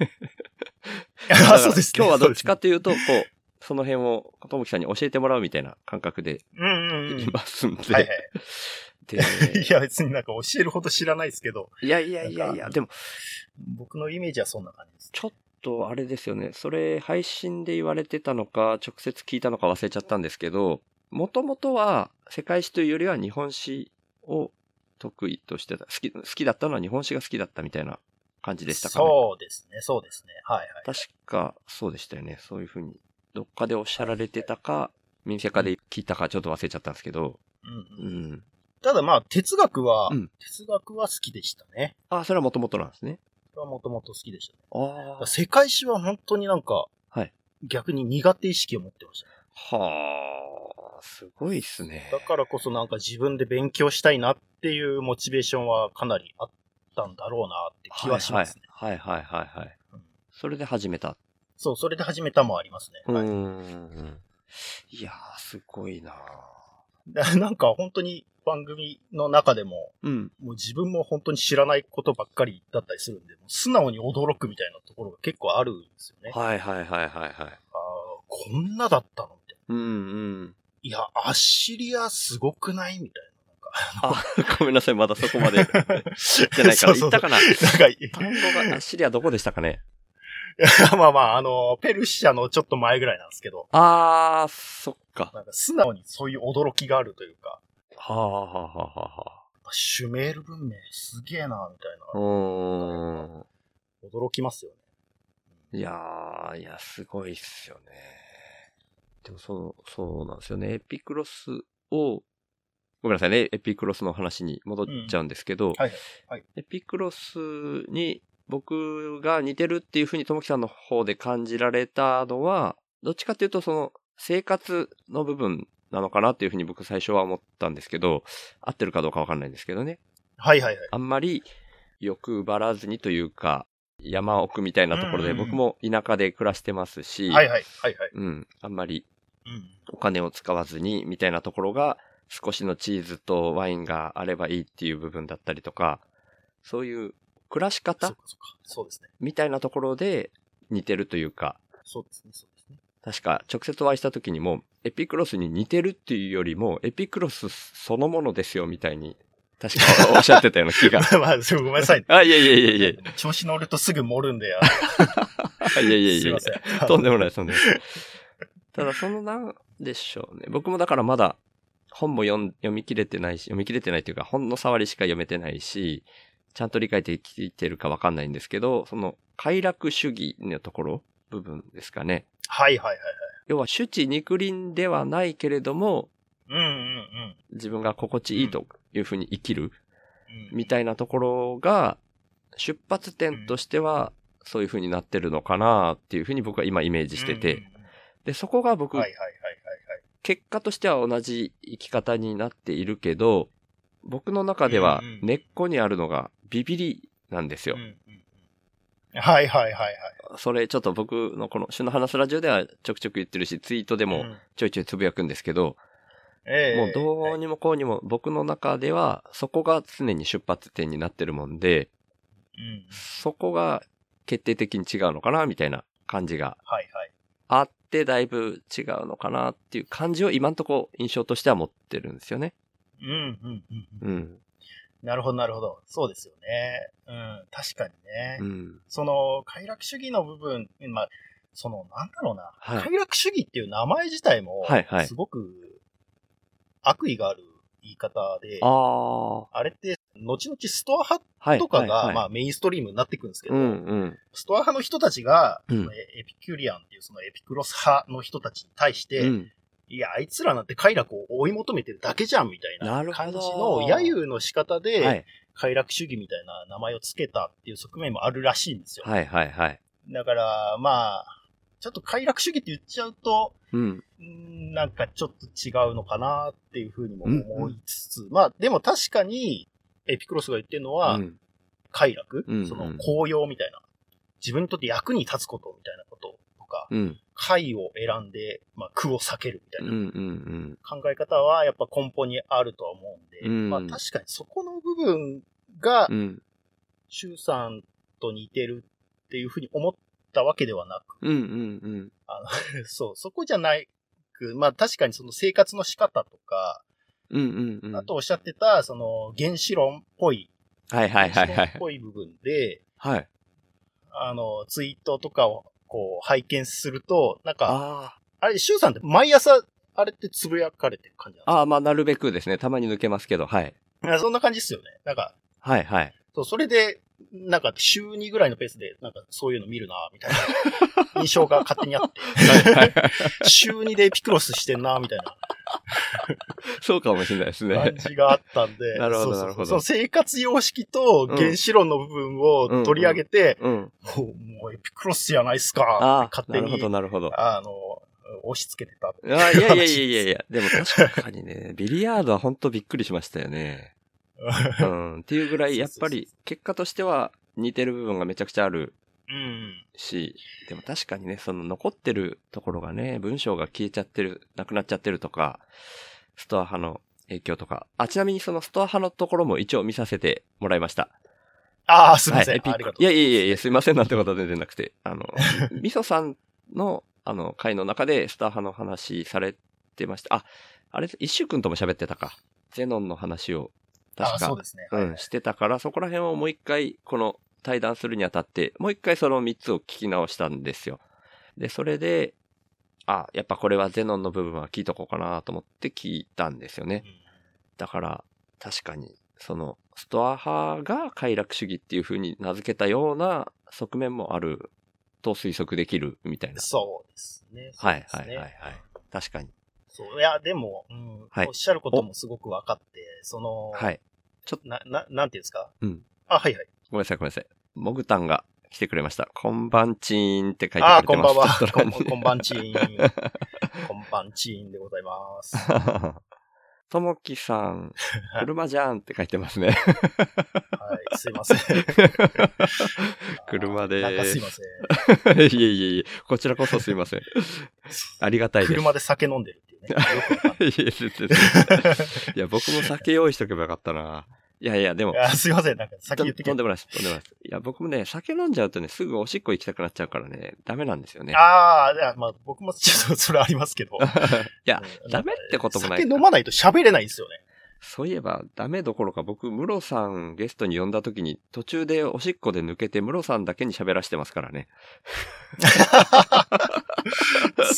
あそうですね。今日はどっちかそっていうと、こう、その辺をともきさんに教えてもらうみたいな感覚でうですね。うんうんうん。いますんで。はいはでい。いや別になんか教えるほど知らないですけど、いやいやいやいや、でも、僕のイメージはそんな感じです。ちょっとあれですよね。それ配信で言われてたのか、直接聞いたのか忘れちゃったんですけど、もともとは世界史というよりは日本史を得意としてた。好き、好きだったのは日本史が好きだったみたいな感じでしたかね。そうですね、そうですね。はいはい。確かそうでしたよね。そういうふうに。どっかでおっしゃられてたか、民生化で聞いたかちょっと忘れちゃったんですけど。うんううんん。ただまあ、哲学は、うん哲学は好きでしたね。あ、それはもともとなんですね。それはもともと好きでしたね。ああ。世界史は本当になんか、はい逆に苦手意識を持ってましたね。はあ、すごいっすね。だからこそなんか自分で勉強したいなっていうモチベーションはかなりあったんだろうなって気はしますね。はいはいはいはいはい。うんそれで始めた。そう、それで始めたもありますね。はいん。いやー、すごいなだなんか本当に番組の中でも、うん。もう自分も本当に知らないことばっかりだったりするんで、素直に驚くみたいなところが結構あるんですよね。はいはいはいはいはい。あーこんなだったのみたいな。うんうん。いや、アッシリアすごくない？みたいな。あ、ごめんなさい、まだそこまで。じゃないから、言ったかななんか、い単語が、あシリアどこでしたかね？やまあまあ、あの、ペルシャのちょっと前ぐらいなんですけど、あー、そっか。なんか素直にそういう驚きがあるというか、はあはあはあはシュメール文明すげえな、みたいあ。うーん。な。驚きますよね。いやー、いや、すごいっすよね。でもそう、そうなんですよね。エピクロスを、ごめんなさいね。エピクロスの話に戻っちゃうんですけど、はいはいはいエピクロスに僕が似てるっていうふうにともきさんの方で感じられたのは、どっちかっていうとその生活の部分なのかなっていうふうに僕最初は思ったんですけど、合ってるかどうかわかんないんですけどね。はいはいはい。あんまり欲張らずにというか、山奥みたいなところでうんうんうん僕も田舎で暮らしてますし、はいはいはいはい。うん、あんまりうん。お金を使わずにみたいなところが少しのチーズとワインがあればいいっていう部分だったりとか、そういう暮らしそ方そうですね。みたいなところで似てるというか、そうですね、そうですね。確か直接お会いした時にも、エピクロスに似てるっていうよりも、エピクロスそのものですよみたいに、確かおっしゃってたような気が。まあ、ごめんなさい。あ、いやいやいやいやい調子乗るとすぐ盛るんで、いやいやいやすいません。とんでもない、とんでもない。ただ、そのなんでしょうね。僕もだからまだ本も読み切れてないし、読み切れてないというか、本の触りしか読めてないし、ちゃんと理解できてるかわかんないんですけど、その快楽主義のところ、部分ですかね。はいはいはいはい。要は、主治肉林ではないけれども、うんうんうん自分が心地いいというふうに生きるうん。みたいなところが、出発点としては、そういうふうになってるのかなっていうふうに僕は今イメージしてて、で、そこが僕、はいはいはい結果としては同じ生き方になっているけど、僕の中ではうんうん根っこにあるのがビビりなんですよはい。。うんうんうんはいはいはいはい。それちょっと僕のこの旬の話すラジオではちょくちょく言ってるし、ツイートでもうんちょいちょいつぶやくんですけど、ええもうどうにもこうにも僕の中ではそこが常に出発点になってるもんで、うんそこが決定的に違うのかなみたいな感じがはいはい。あってだいぶ違うのかなっていう感じを今んとこ印象としては持ってるんですよね。うんうんうん。なるほどなるほど。そうですよね。うん、確かにね。うん。その、快楽主義の部分、まあ、その、なんだろうな。はい快楽主義っていう名前自体もはいはい、すごく悪意がある言い方で、ああ。はあれって、後々ストア派い。とかが、はいはいまあメインストリームになっていくんですけど、うんうん。ストア派の人たちが、エピキュリアンっていうそのエピクロス派の人たちに対して、うん。いや、あいつらなんて快楽を追い求めてるだけじゃんみたいな感じどの揶揄の仕方で、はい。快楽主義みたいな名前を付けたっていう側面もあるらしいんですよ。はいはいはい。だから、まあ、ちょっと快楽主義って言っちゃうと、うん。なんかちょっと違うのかなっていうふうにも思いつつ、まあでも確かに、エピクロスが言ってるのは、うん。快楽、うんうんその効用みたいな、自分にとって役に立つことみたいなこととか、うん。快を選んで、まあ苦を避けるみたいうんうなんうん。考え方はやっぱ根本にあるとは思うんで、うんまあ確かにそこの部分がう、ん。さんと似てるっていうふうに思ったわけではなく、うんうんうん。あの そう、そこじゃないく、まあ確かにその生活の仕方とか、うんうんうん。あとおっしゃってた、その原子論っぽい、はいはいはいはい。ぽい部分で、はい。あの、ツイートとかをこう拝見すると、なんか、ああれ、シュウさんって毎朝、あれってつぶやかれてる感じなんあ。ああ、まあなるべくですね。たまに抜けますけど、はい。そんな感じですよね。なんか、はいはい。そう、それで、なんか週2ぐらいのペースで、なんかそういうの見るな、みたいな 印象が勝手にあって。週2でエピクロスしてんな、みたいなそうかもしれないですね感。じがあったんで、なるほどなるほどその生活様式と原子論の部分を取り上げて、うん。もうもうエピクロスじゃないですかああ、勝手になるほどなるほど。あの、押し付けてた。あいやいやいやいやいや、でも確かにね、ビリヤードは本当びっくりしましたよね。うん。っていうぐらい、やっぱり結果としては似てる部分がめちゃくちゃあるうん。し、でも確かにね、その残ってるところがね、文章が消えちゃってる、なくなっちゃってるとか、ストア派の影響とか。あ、ちなみにそのストア派のところも一応見させてもらいました。ああ、すみません。はい、いやいやいやすいませんなんてことは全然なくて。あの、みそさんの、あの、回の中でスター派の話されてました。あ、あれ、一周くんとも喋ってたか。ゼノンの話を、確か、そうですね。はいうん、してたから、そこら辺をもう一回、この対談するにあたって、もう一回その三つを聞き直したんですよ。で、それで、あ、やっぱこれはゼノンの部分は聞いとこうかなと思って聞いたんですよね。だから、確かに、その、ストア派が快楽主義っていう風に名付けたような側面もあると推測できるみたいな。そうですね。すねはいはいはい。確かに。そう。いや、でも、うんはいおっしゃることもすごく分かって、その、はい。な、な、なんていうんですか？うん。あ、はいはい。ごめんなさいごめんなさい。モグタンが来てくれました。こんばんちーんって書いてくああ、れてます。こんばんは。こんばんちーん。こんばんちーんでございます。ともきさん、車じゃんって書いてますね。はい、すいません。車でなんかすいません。いえいえいえ、こちらこそすいません。ありがたいです。車で酒飲んでる いや、僕も酒用意しとけばよかったな。いやいや、でもすいません。なんか先と言ってきとんでもないです。とんでもないです。いや、僕もね、酒飲んじゃうとね、すぐおしっこ行きたくなっちゃうからね、ダメなんですよね。ああ、いやまあ僕もちょっとそれありますけど。いや、うんダメってこともない酒飲まないと喋れないんですよね。そういえば、ダメどころか僕、ムロさんゲストに呼んだ時に、途中でおしっこで抜けて、ムロさんだけに喋らしてますからね。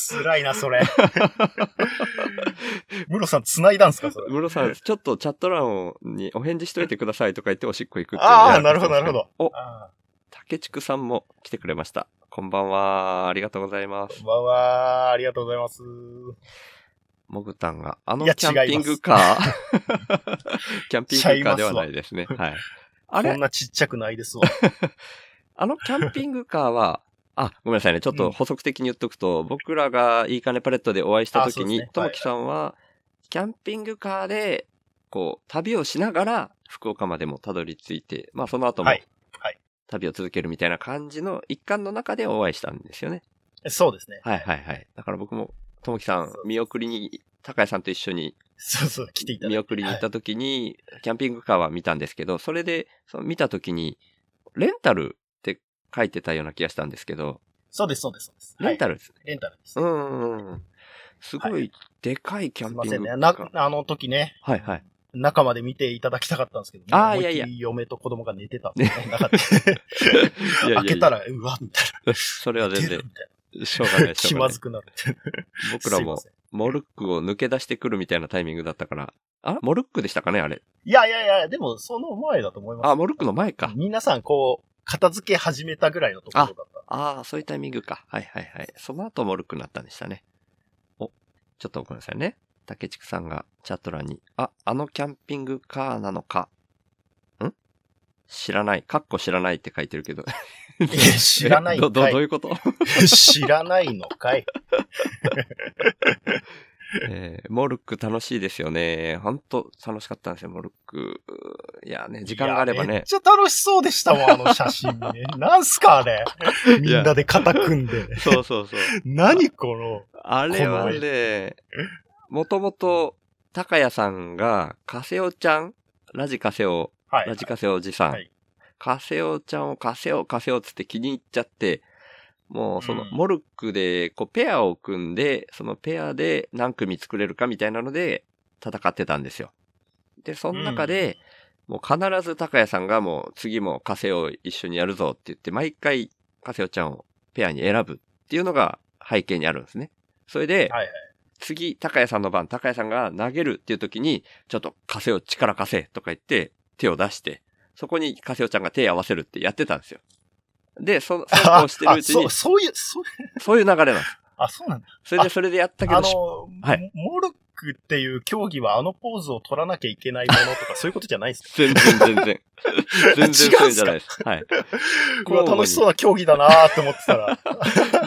辛いな、それ。ムロさん繋いだんすか、それ？ムロさん、ちょっとチャット欄をにお返事しといてくださいとか言っておしっこ行くっていうああ、のなるほど、なるほど。お、あ竹畜さんも来てくれました。こんばんは。ありがとうございますーこん。ばんは。ありがとうございます。モグタンが、あのキャンピングカー？キャンピングカーではないですね。はい。あれ？こんなちっちゃくないですわ。あのキャンピングカーは、あ、ごめんなさいね。ちょっと補足的に言っとくと、僕らがいいかねパレットでお会いした時に、ともきさんは、キャンピングカーで、こう、旅をしながら、福岡までもたどり着いて、まあその後もはい、はい旅を続けるみたいな感じの一環の中でお会いしたんですよね。そうですね。はいはいはい。だから僕も、ともきさん見送りに、高谷さんと一緒にそうそう、来ていた。見送りに行った時に、キャンピングカーは見たんですけど、それで、その見た時に、レンタルって書いてたような気がしたんですけど、そうです、そうです、そうです。レンタル、ルですね。レンタルです。うんうんうん。すごはいでかいキャすいンピングカませんね。なー。、あの時ね、はいはい。中まで見ていただきたかったんですけど、ね、あーいやいや嫁と子供が寝てたんですね。中で。いやいやいや開けたら、うわ、みたいそれはな。全然しょうがない、ょうがない 気まず。くなる。僕らもすいません、モルックを抜け出してくるみたいなタイミングだったから、あモルックでしたかねあれ？いやいやいや、でもその前だと思います。あ、モルックの前か。皆さんこう、片付け始めたぐらいのところだった。ああ、そういうタイミングか。はいはいはい。その後モルックになったんでしたね。お、ちょっとごめんなさいね。竹畜さんがチャット欄に、あ、あのキャンピングカーなのか。ん？知らない。かっこ知らないって書いてるけど。知らないんかど、いど、どういうこと？知らないのかい。えーモルック楽しいですよね。ほんと楽しかったんですよ、モルック。いやね、時間があればね。めっちゃ楽しそうでしたもん、あの写真ね。なんすか、あれ？みんなで肩組んで。そうそうそう。何この。あれはね、もともと、高谷さんが、カセオちゃん？ラジカセオ、はいラ。ジカセオおじさん。はいカセオちゃんをカセオカセオつって気に入っちゃって、もうそのうんモルックでこうペアを組んで、そのペアで何組作れるかみたいなので戦ってたんですよ。で、その中で、もう必ず高谷さんがもう次もカセオ一緒にやるぞって言って、毎回カセオちゃんをペアに選ぶっていうのが背景にあるんですね。それで。次、高谷さんの番、高谷さんが投げるっていう時に、ちょっと貸せよ、力貸せとか言って、手を出して、そこに貸せよちゃんが手を合わせるってやってたんですよ。で、そ、そうこうしてるうちにあそう、、そういう、そう、そういう流れなんです。あ、そうなんだ。それでそれでやったけど、しあの、はいモルックっていう競技はあのポーズを取らなきゃいけないものとか、そういうことじゃないですか？全 然全然。全然 そうじゃないです。はい。うわ楽しそうな競技だなーって思ってたら。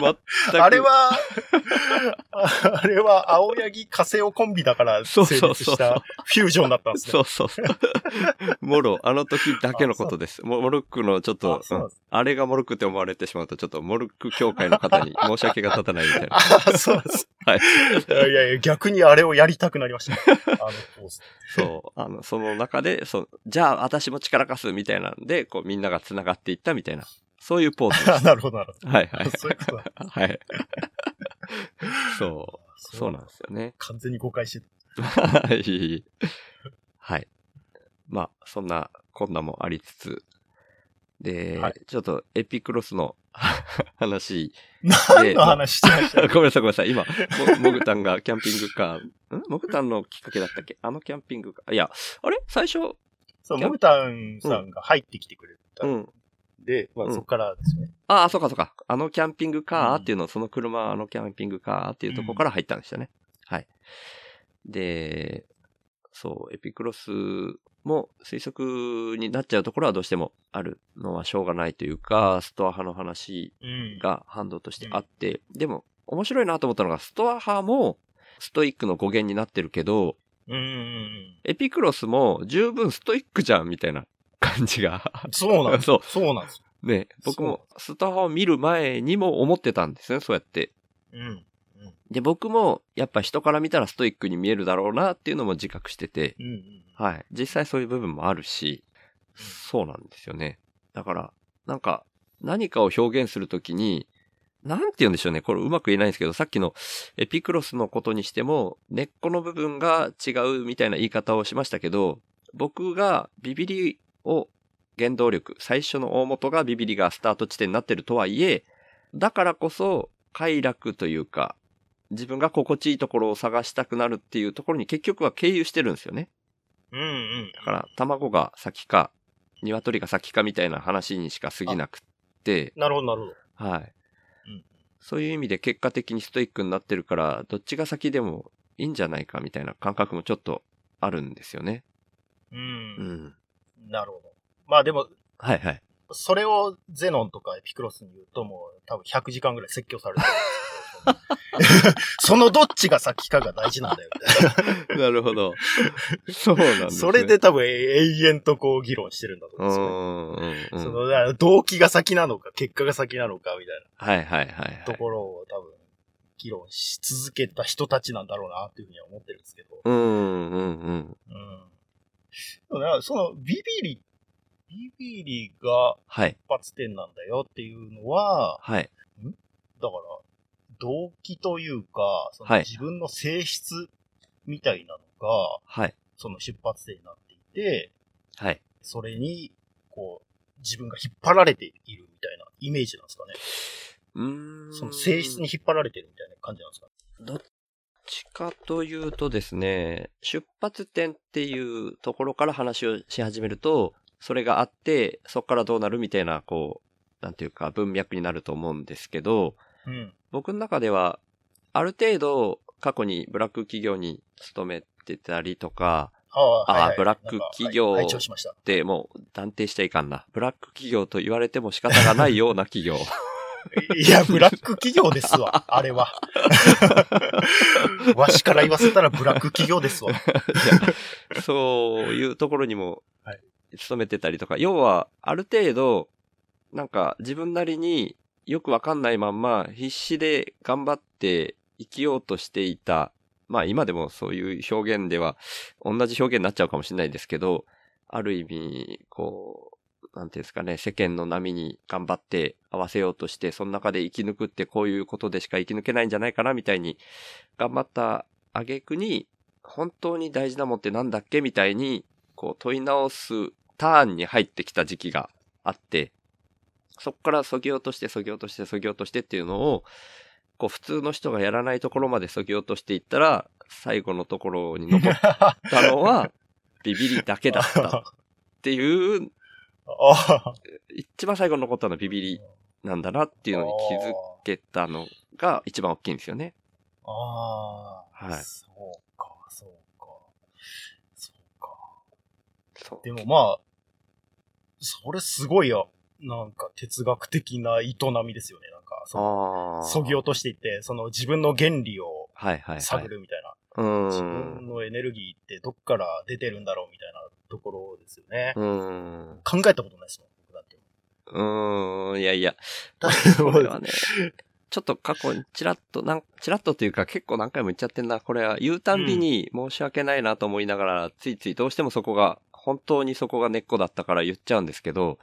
全く。あれは、あれは青柳カセオコンビだから成そうそうそう立したフュージョンだったんですね。そうそうそう。モロ、あの時だけのことです。モモルックのちょっとあ、そうなんあれがモルックって思われてしまうと、ちょっとモルック協会の方に申し訳が立たないみたいな。あ、そうです。はい。いやいやいや、逆にあれをやりたくなりました。あの。そう。あの、その中で、そう、じゃあ私も力貸すみたいなんで、こうみんなが繋がっていったみたいな、そういうポーズであ なるほど、なるほす。はいはいど。。そういうことだ。はい。そう。そうなんですよね。完全に誤解しては い。はい。まあ、そんな、こんなもありつつ、で、はいちょっとエピクロスの 話、た。何の話してました？ごめんなさいごめんなさい。今、もモグタンがキャンピングカー、ん？モグタンのきっかけだったっけ？あのキャンピングカー。いや、あれ？最初、そう、モグタンさんが入ってきてくれたうんん。で、まうんあそこからですよね。ああ、そうかそうか。あのキャンピングカーっていうの、その車、あのキャンピングカーっていうところから入ったんですよね。はい。で、そう、エピクロスも推測になっちゃうところはどうしてもあるのはしょうがないというか、ストア派の話うん。が反動としてあって、でも面白いなと思ったのが、ストア派もストイックの語源になってるけど、うんうんうん。エピクロスも十分ストイックじゃんみたいな感じがそうなんです。そうそうなんです。ね、僕もスタハを見る前にも思ってたんですね、そうやって。うん。で、僕もやっぱ人から見たらストイックに見えるだろうなっていうのも自覚してて、うんうん。はい。実際そういう部分もあるし、そうなんですよね。だから、なんか、何かを表現するときに、なんて言うんでしょうね。これうまく言えないんですけど、さっきのエピクロスのことにしても、根っこの部分が違うみたいな言い方をしましたけど、僕がビビリを原動力、最初の大元がビビリがスタート地点になってるとはいえ、だからこそ快楽というか、自分が心地いいところを探したくなるっていうところに結局は経由してるんですよね。うんうん。だから、卵が先か、鶏が先かみたいな話にしか過ぎなくって、なるほど、なるほど。はいうん。そういう意味で結果的にストイックになってるから、どっちが先でもいいんじゃないかみたいな感覚もちょっとあるんですよね。う。うんん。なるほど。まあでも、はいはい。それをゼノンとかエピクロスに言うともう多分100時間ぐらい説教されてる。そのどっちが先かが大事なんだよ、なるほど。そうなんですな。ね。それで多分永遠とこう議論してるんだとう思うんですよ。その、だから動機が先なのか、結果が先なのか、みたいはいはいはい、はなとい。ころを多分、議論し続けた人たちなんだろうな、っていうふうには思ってるんですけど。うん、うん、うん。うん。でもねその、ビビリ、ビビリが発点なんだよっていうのは、はい。だから、動機というか、そはいの自分の性質みたいなのが、はい。その出発点になっていて、はい。それに、こう、自分が引っ張られているみたいなイメージなんですかね。うーん。その性質に引っ張られてるみたいな感じなんですかね。どっちかというとですね、出発点っていうところから話をし始めると、それがあって、そこからどうなるみたいな、こう、なんていうか文脈になると思うんですけど、うん。僕の中では、ある程度過去にブラック企業に勤めてたりとか、ああ、あはいはいブラック企業なんかはい拝聴しました。でもう断定しちゃいかんな。ブラック企業と言われても仕方がないような企業。いや、ブラック企業ですわ、あれは。わしから言わせたらブラック企業ですわ。そういうところにもはい、勤めてたりとか、要は、ある程度、なんか自分なりによくわかんないまんま必死で頑張って生きようとしていた。まあ今でもそういう表現では同じ表現になっちゃうかもしれないですけど、ある意味、こう、なんていうんですかね、世間の波に頑張って合わせようとして、その中で生き抜くってこういうことでしか生き抜けないんじゃないかなみたいに頑張った挙句に、本当に大事なもんってなんだっけみたいに、こう問い直すターンに入ってきた時期があって、そこからそぎ落として、そぎ落として、そぎ落としてっていうのを、こう普通の人がやらないところまでそぎ落としていったら、最後のところに残ったのは、ビビりだけだったっていう、あ一番最後に残ったのはビビりなんだなっていうのに気づけたのが一番大きいんですよね。ああ。はいそうか、そうか。そうか。そう。でもまあ、それすごいよ。なんか哲学的な営みですよね。なんか、そ。そぎ落としていって、その自分の原理をはいはいはい。探るみたいな。う自ん分。のエネルギーってどっから出てるんだろうみたいなところですよね。うん。考えたことないですもん、僕だって。うーん、いやいや。だ これはね、ちょっと過去にチラッと、なん、チラッとというか結構何回も言っちゃってんな。これは言うたんびに申し訳ないなと思いながら、ついついどうしてもそこが、本当にそこが根っこだったから言っちゃうんですけど、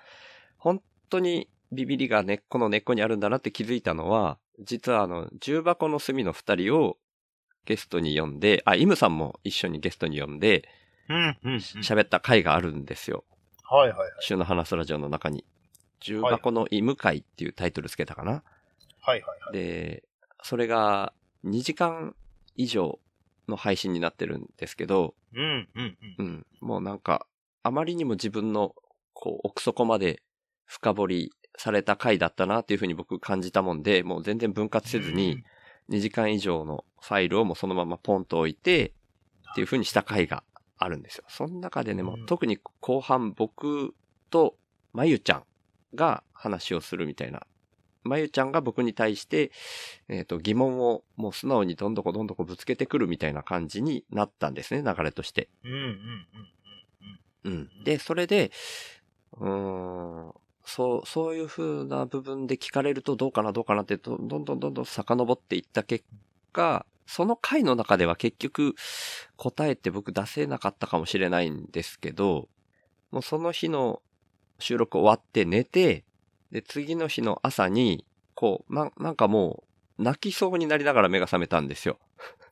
本当にビビりが根っこの根っこにあるんだなって気づいたのは、実はあの、重箱の隅の二人をゲストに呼んで、あ、イムさんも一緒にゲストに呼んで、うん、うん。喋った回があるんですよ。はいはいはい。週の話すラジオの中に。重箱のイム会っていうタイトルつけたかな。はいはいはい。で、それが2時間以上の配信になってるんですけど、うん、うん、うん。うん、もうなんか、あまりにも自分の、こう、奥底まで深掘りされた回だったなっていうふうに僕感じたもんで、もう全然分割せずに、2時間以上のファイルをもうそのままポンと置いて、っていう風にした回があるんですよ。その中でね、もううん特に後半僕とまゆちゃんが話をするみたいな。まゆちゃんが僕に対して、えっ、と、疑問をもう素直にどんどこどんどこぶつけてくるみたいな感じになったんですね、流れとして。うん、うん、うん、うん。うん。で、それで、うーん、そう、そういう風な部分で聞かれるとどうかなどうかなってどどんどんどんどん遡っていった結果、その回の中では結局答えて僕出せなかったかもしれないんですけど、もうその日の収録終わって寝て、で、次の日の朝に、こう、な、なんかもう、泣きそうになりながら目が覚めたんですよ。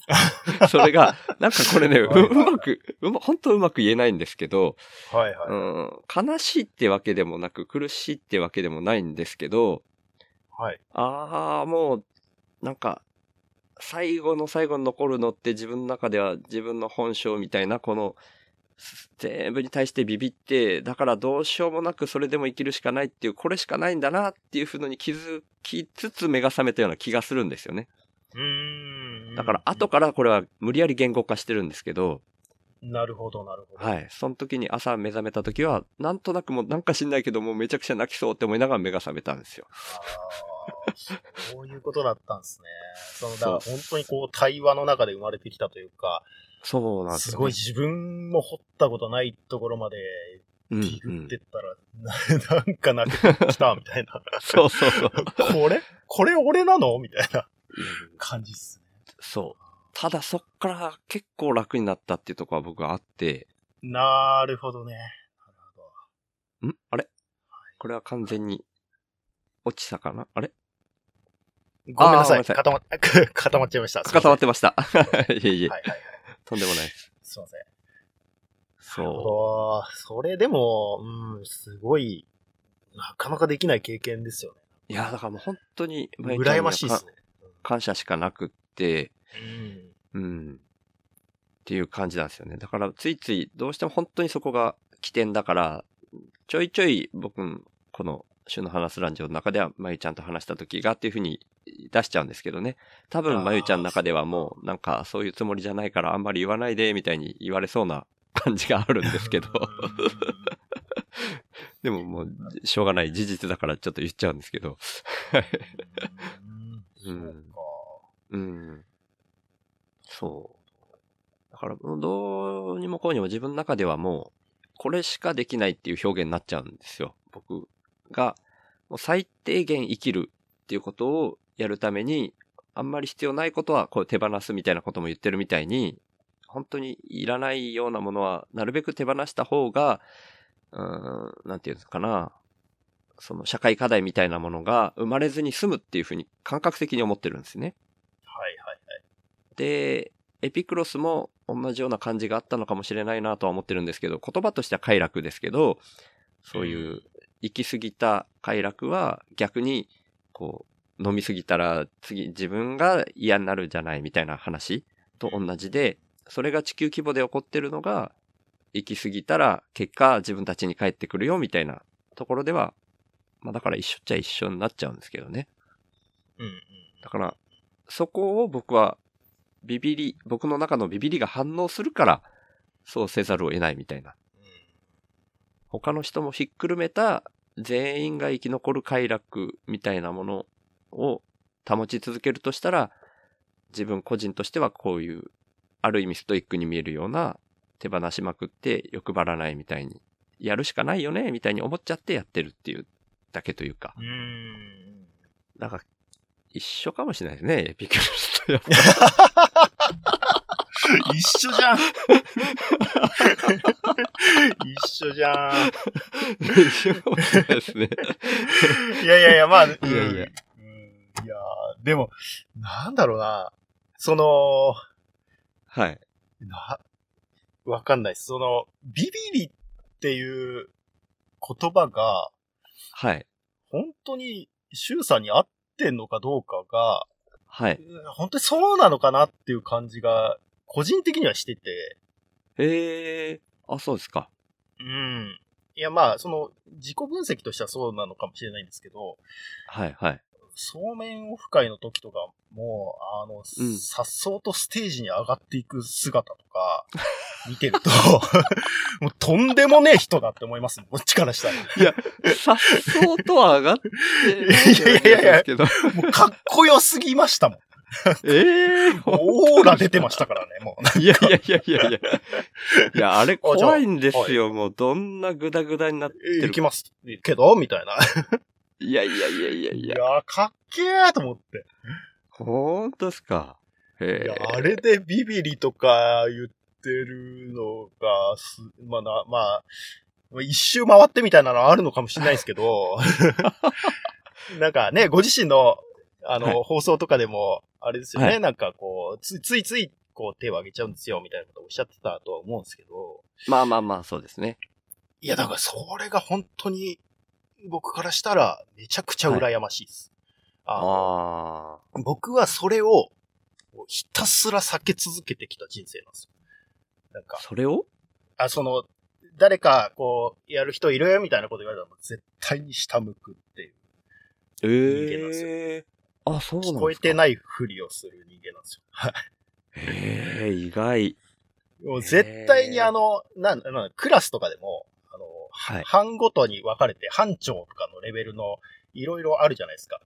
それが、なんかこれね、うまく、うま、本当うまく言えないんですけど、はいはい。うん、悲しいってわけでもなく、苦しいってわけでもないんですけど、はい。ああ、もう、なんか、最後の最後に残るのって自分の中では自分の本性みたいな、この、全部に対してビビって、だからどうしようもなくそれでも生きるしかないっていう、これしかないんだなっていうふうに気づきつつ目が覚めたような気がするんですよね。うーん。だから後からこれは無理やり言語化してるんですけど、なるほど、なるほど。はい。その時に朝目覚めた時は、なんとなくもうなんか知んないけど、もうめちゃくちゃ泣きそうって思いながら目が覚めたんですよ。そういうことだったんですね。その、だから本当にこう、対話の中で生まれてきたというか、そうなんですよ、ね。すごい自分も掘ったことないところまでうん、デグってったら、な なんか泣けてきた、みたいな。そうそうそう。これこれ俺なのみたいな感じっすね。そう。ただそっから結構楽になったっていうところは僕はあって、なるほどね。なるほど。ん？あれ？これは完全に落ちたかな？あれ？ごめんなさい。あーごめんなさい固まっ、固まっちゃいました。固まってまました。いえいえ、はいはいはい。とんでもないです。すいません。そおーそれでも、うん、すごい、なかなかできない経験ですよね。う。いや、だからもう本当に、まゆちゃんには羨ましいですね。感謝しかなくって、うん。うん。っていう感じなんですよね。だから、ついつい、どうしても本当にそこが起点だから、ちょいちょい僕、この、週の話すランジオの中では、まゆちゃんと話した時がっていうふうに出しちゃうんですけどね。多分、まゆちゃんの中ではもう、なんか、そういうつもりじゃないから、あんまり言わないで、みたいに言われそうな感じがあるんですけど。でももう、しょうがない事実だからちょっと言っちゃうんですけど。うん。うんそう。だから、どうにもこうにも自分の中ではもう、これしかできないっていう表現になっちゃうんですよ。僕が、もう最低限生きるっていうことをやるために、あんまり必要ないことはこう手放すみたいなことも言ってるみたいに、本当にいらないようなものはなるべく手放した方が、うん、なんていうんですかな。その社会課題みたいなものが生まれずに済むっていうふうに感覚的に思ってるんですね。で、エピクロスも同じような感じがあったのかもしれないなとは思ってるんですけど、言葉としては快楽ですけど、そういう行き過ぎた快楽は逆に、こう、飲み過ぎたら次自分が嫌になるんじゃないみたいな話と同じで、それが地球規模で起こってるのが、行き過ぎたら結果自分たちに返ってくるよみたいなところでは、まあだから一緒っちゃ一緒になっちゃうんですけどね。うんうん。だから、そこを僕は、ビビり、僕の中のビビりが反応するから、そうせざるを得ないみたいな。他の人もひっくるめた、全員が生き残る快楽みたいなものを保ち続けるとしたら、自分個人としてはこういう、ある意味ストイックに見えるような、手放しまくって欲張らないみたいに、やるしかないよね、みたいに思っちゃってやってるっていうだけというか。うん。うん。なんか、一緒かもしれないですね、エピクルス一緒じゃん一緒じゃん一緒かもしれないですね。いやいやいや、まあ、いいやいやうん、いやでも、なんだろうな。その、はい。な、わかんない。その、ビビリっていう言葉が、はい。本当に、シュウさんに合ってんのかどうかが、はい。本当にそうなのかなっていう感じが、個人的にはしてて、ええー、あ、そうですか。うん。いや、まあ、その、自己分析としてはそうなのかもしれないんですけど、はい、はい。そうめんオフ会の時とかも、あの、うんさっそうとステージに上がっていく姿とか、見てると、もうとんでもねえ人だって思いますこっちからしたら。いや、さっそうとは上がってないいやいやいやいや。もうかっこよすぎましたもん。ええー、オーラ出てましたからね、もう。いやいやいやいやいや。いや、あれ怖いんですよ。もうどんなグダグダになってる行きます。けどみたいな。いやいやいやいやいいや。や、かっけえと思って。ほんとですか？へいやえ。、あれでビビリとか言ってるのが、す、まあな、まあ、まあ一周回ってみたいなのはあるのかもしれないですけど、なんかね、ご自身の、あの、はい放送とかでも、あれですよね、はいなんかこう、つついつい、こう手を挙げちゃうんですよ、みたいなことをおっしゃってたとは思うんですけど、まあまあまあ、そうですね。いや、だからそれが本当に、僕からしたら、めちゃくちゃ羨ましいです。あのあ僕はそれを、ひたすら避け続けてきた人生なんですよ。なんあ。か、それを？あ、その、誰か、こう、やる人いるみたいなこと言われたら、絶対に下向くっていう。人間なんですよええあ、そうなん。聞こえてないふりをする人間なんですよ。はい。ええ意外。もう絶対にあの、なん、なんクラスとかでも、あの、はい班ごとに分かれて、班長とかのレベルのいろいろあるじゃないですか。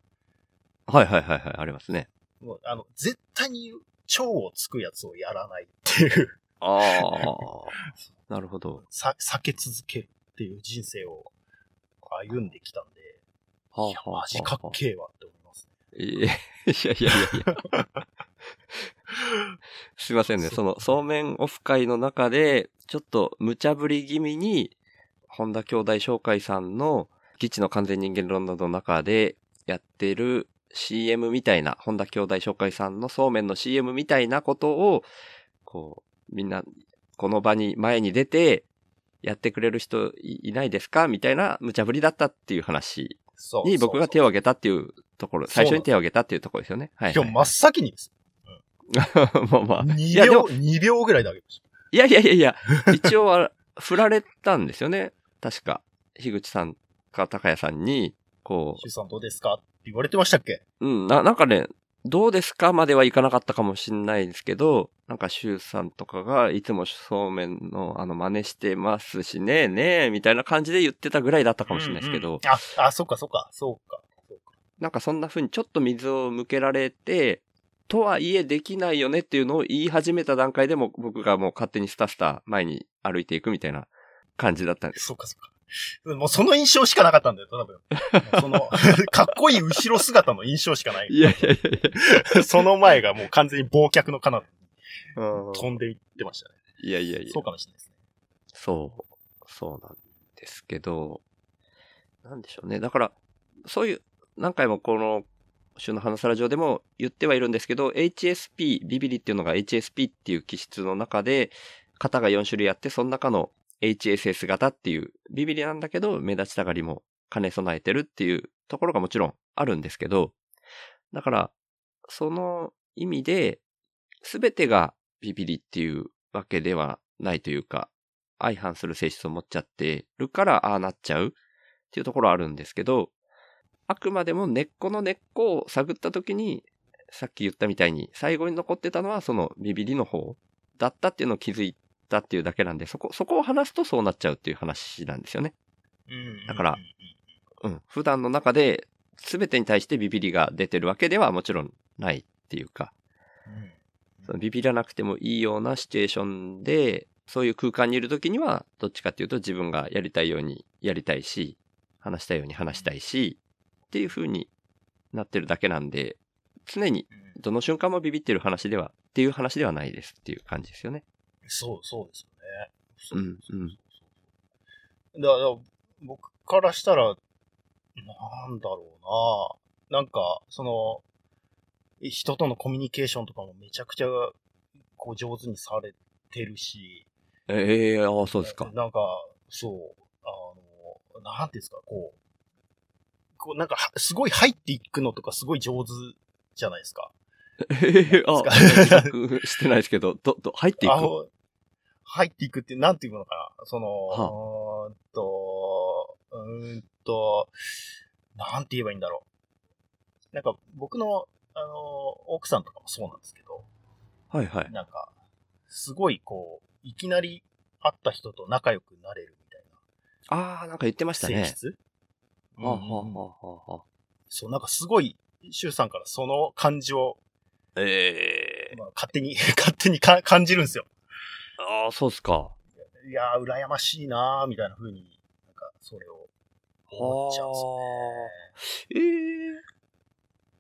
はいはいはいはい、ありますね。もう、あの、絶対に超をつくやつをやらないっていう、ああ。なるほど。さ、避け続けるっていう人生を歩んできたんで、はいや、マジかっけえわって思いますね。いやいやいやいや。すいませんね。その、そうめんオフ会の中で、ちょっと無茶ぶり気味に、本田兄弟紹介さんの、基地の完全人間論などの中でやってる CM みたいな、本田兄弟紹介さんのそうめんの CM みたいなことを、こう、みんな、この場に、前に出て、やってくれる人いいないですかみたいな無茶ぶりだったっていう話そう。に僕が手をを挙げたっていうところ、最初に手を挙げたっていうところですよね。はい、今日真っ先にです。まあまあ。い2や、で秒、も、2秒ぐらいであげましいやいやいやいや、一応は、振られたんですよね。確か。樋口さんか高谷さんに、こた。シュウさんどうですか言われてましたっけ？う、うん、な、なんかね、どうですかまではいかなかったかもしれないですけど、なんか、シュウさんとかが、いつもそうめんの、あの、真似してますしね、ねえ、みたいな感じで言ってたぐらいだったかもしれないですけど、うんうんあ、あ、そっかそっか、そうか。そうかなんかそんな風にちょっと水を向けられて、とはいえできないよねっていうのを言い始めた段階でも僕がもう勝手にスタスタ前に歩いていくみたいな感じだったんです。そうかそうか。もうその印象しかなかったんだよ、多分。その、かっこいい後ろ姿の印象しかない。いやいやいやい その前がもう完全に忘却の彼方に飛んでいってましたね。いやいやいやそう。かもしれないですね。そう。そうなんですけど、なんでしょうね。だから、そういう、何回もこの、週の花皿上でも言ってはいるんですけど、HSP、ビビリっていうのが HSP っていう気質の中で、型が4種類あって、その中の HSS 型っていう、ビビリなんだけど、目立ちたがりも兼ね備えてるっていうところがもちろんあるんですけど、だから、その意味で、すべてがビビリっていうわけではないというか、相反する性質を持っちゃってるから、ああなっちゃうっていうところあるんですけど、あくまでも根っこの根っこを探ったときに、さっき言ったみたいに、最後に残ってたのはそのビビリの方だったっていうのを気づいたっていうだけなんで、そこ、そこを話すとそうなっちゃうっていう話なんですよね。うんだからうん。普段の中で、全てに対してビビリが出てるわけではもちろんないっていうか、うんそのビビらなくてもいいようなシチュエーションで、そういう空間にいるときには、どっちかっていうと自分がやりたいようにやりたいし、話したいように話したいし、っていう風になってるだけなんで、常にうんどの瞬間もビビってる話では、っていう話ではないですっていう感じですよね。そう、そうですよね。そうんうんだから、僕からしたら、なんだろうな。なんか、その、人とのコミュニケーションとかもめちゃくちゃ、こう上手にされてるし、ええああ、そうですか。なんか、そう、あの、なんていうんですか、こう、こうなんかは、すごい入っていくのとかすごい上手じゃないですか。ええあ、自覚してないですけど、ど、ど、入っていく？入っていくって、なんていうのかな？その、はうーんと、うーんと、なんて言えばいいんだろう。なんか、僕の、あの、奥さんとかもそうなんですけど、はいはい。なんか、すごいこう、いきなり会った人と仲良くなれるみたいああ、なんか言ってましたね。な性質、うんあはあはあはあ、そう、なんかすごい、シュウさんからその感じを、ええまあ、勝手に、勝手にか感じるんですよ。ああ、そうですか。いやー、羨ましいなーみたいな風に、なんか、それを思っちゃうんですよね。ええ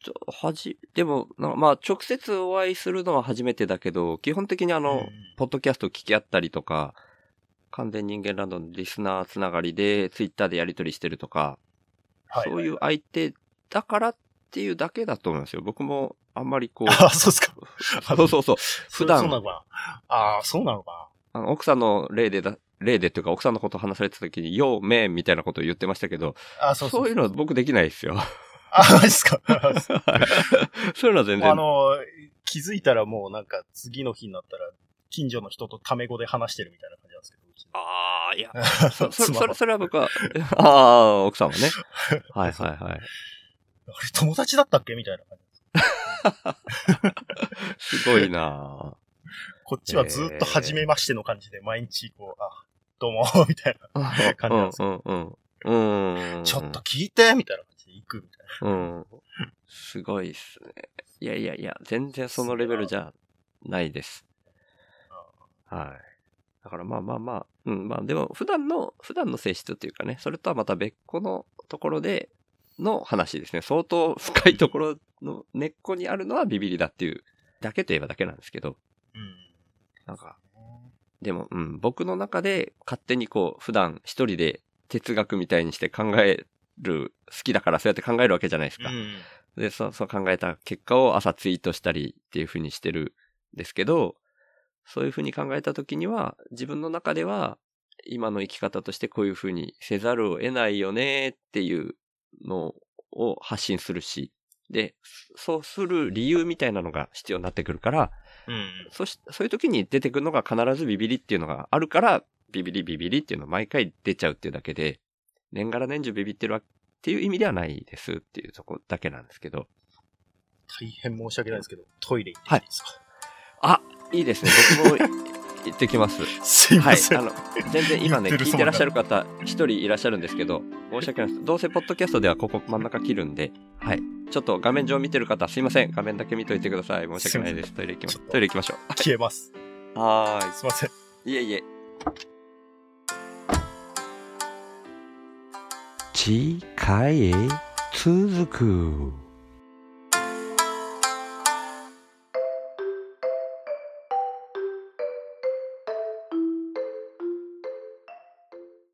ちょ、はじ、でも、なまあ、直接お会いするのは初めてだけど、基本的にあの、うんポッドキャスト聞き合ったりとか、完全人間ランドのリスナーつながりで、ツイッターでやり取りしてるとか、はそういう相手だからっていうだけだと思いますよ。僕も、あんまりこう、あ、そうっすか。そうそうそう、普段そうなのかな。ああ、そうなのかあの、奥さんの例でだ、例でっていうか、奥さんのこと話されてた時に、よう、めんみたいなことを言ってましたけど、な。あそうそうそういうのは僕できないですよ。あ、マジっすか。そういうのは全然。あの、気づいたらもうなんか次の日になったら、近所の人とタメ語で話してるみたいな感じなんですけど。ああ、いや、そ、そ、それ、それは僕は、ああ、奥さんはね。はいはいはい。あれ、友達だったっけみたいな感じ。すごいなこっちはずっと初めましての感じで、毎日こう、あ、どうも、みたいな。感じなんですうんうんうん。うん。ちょっと聞いてみたいな感じで行くみたいうん。すごいっすね。いやいやいや、全然そのレベルじゃないです。はい。だからまあまあまあ、うん、まあでも普段の、普段の性質っていうかね、それとはまた別個のところでの話ですね。相当深いところの根っこにあるのはビビりだっていうだけといえばだけなんですけど、な。うん。なんか、でも、うん、僕の中で勝手にこう、普段一人で哲学みたいにして考える、好きだからそうやって考えるわけじゃないですか。うん。で、そう、そう考えた結果を朝ツイートしたりっていう風にしてるんですけど、そういう風に考えた時には、自分の中では、今の生き方としてこういう風にせざるを得ないよねっていうのを発信するし、で、そうする理由みたいなのが必要になってくるから、うん。そし、そういう時に出てくるのが必ずビビリっていうのがあるから、ビビリビビリっていうの毎回出ちゃうっていうだけで、年がら年中ビビってるわっていう意味ではないですっていうとこだけなんですけど。大変申し訳ないですけど、トイレ行っていいですか、あ、いいですね。僕も行ってきます。すいはい。ません。あの、全然今ね、聞いてらっしゃる方、一人いらっしゃるんですけど、申し訳ないです。どうせポッドキャストではここ真ん中切るんで、はい。ちょっと画面上見てる方、すいません。画面だけ見といてください。申し訳ないです。トイレ行きましょう。トイレ行きましょう。消えます。はーすいません。い。いえいえ。次回へ続く。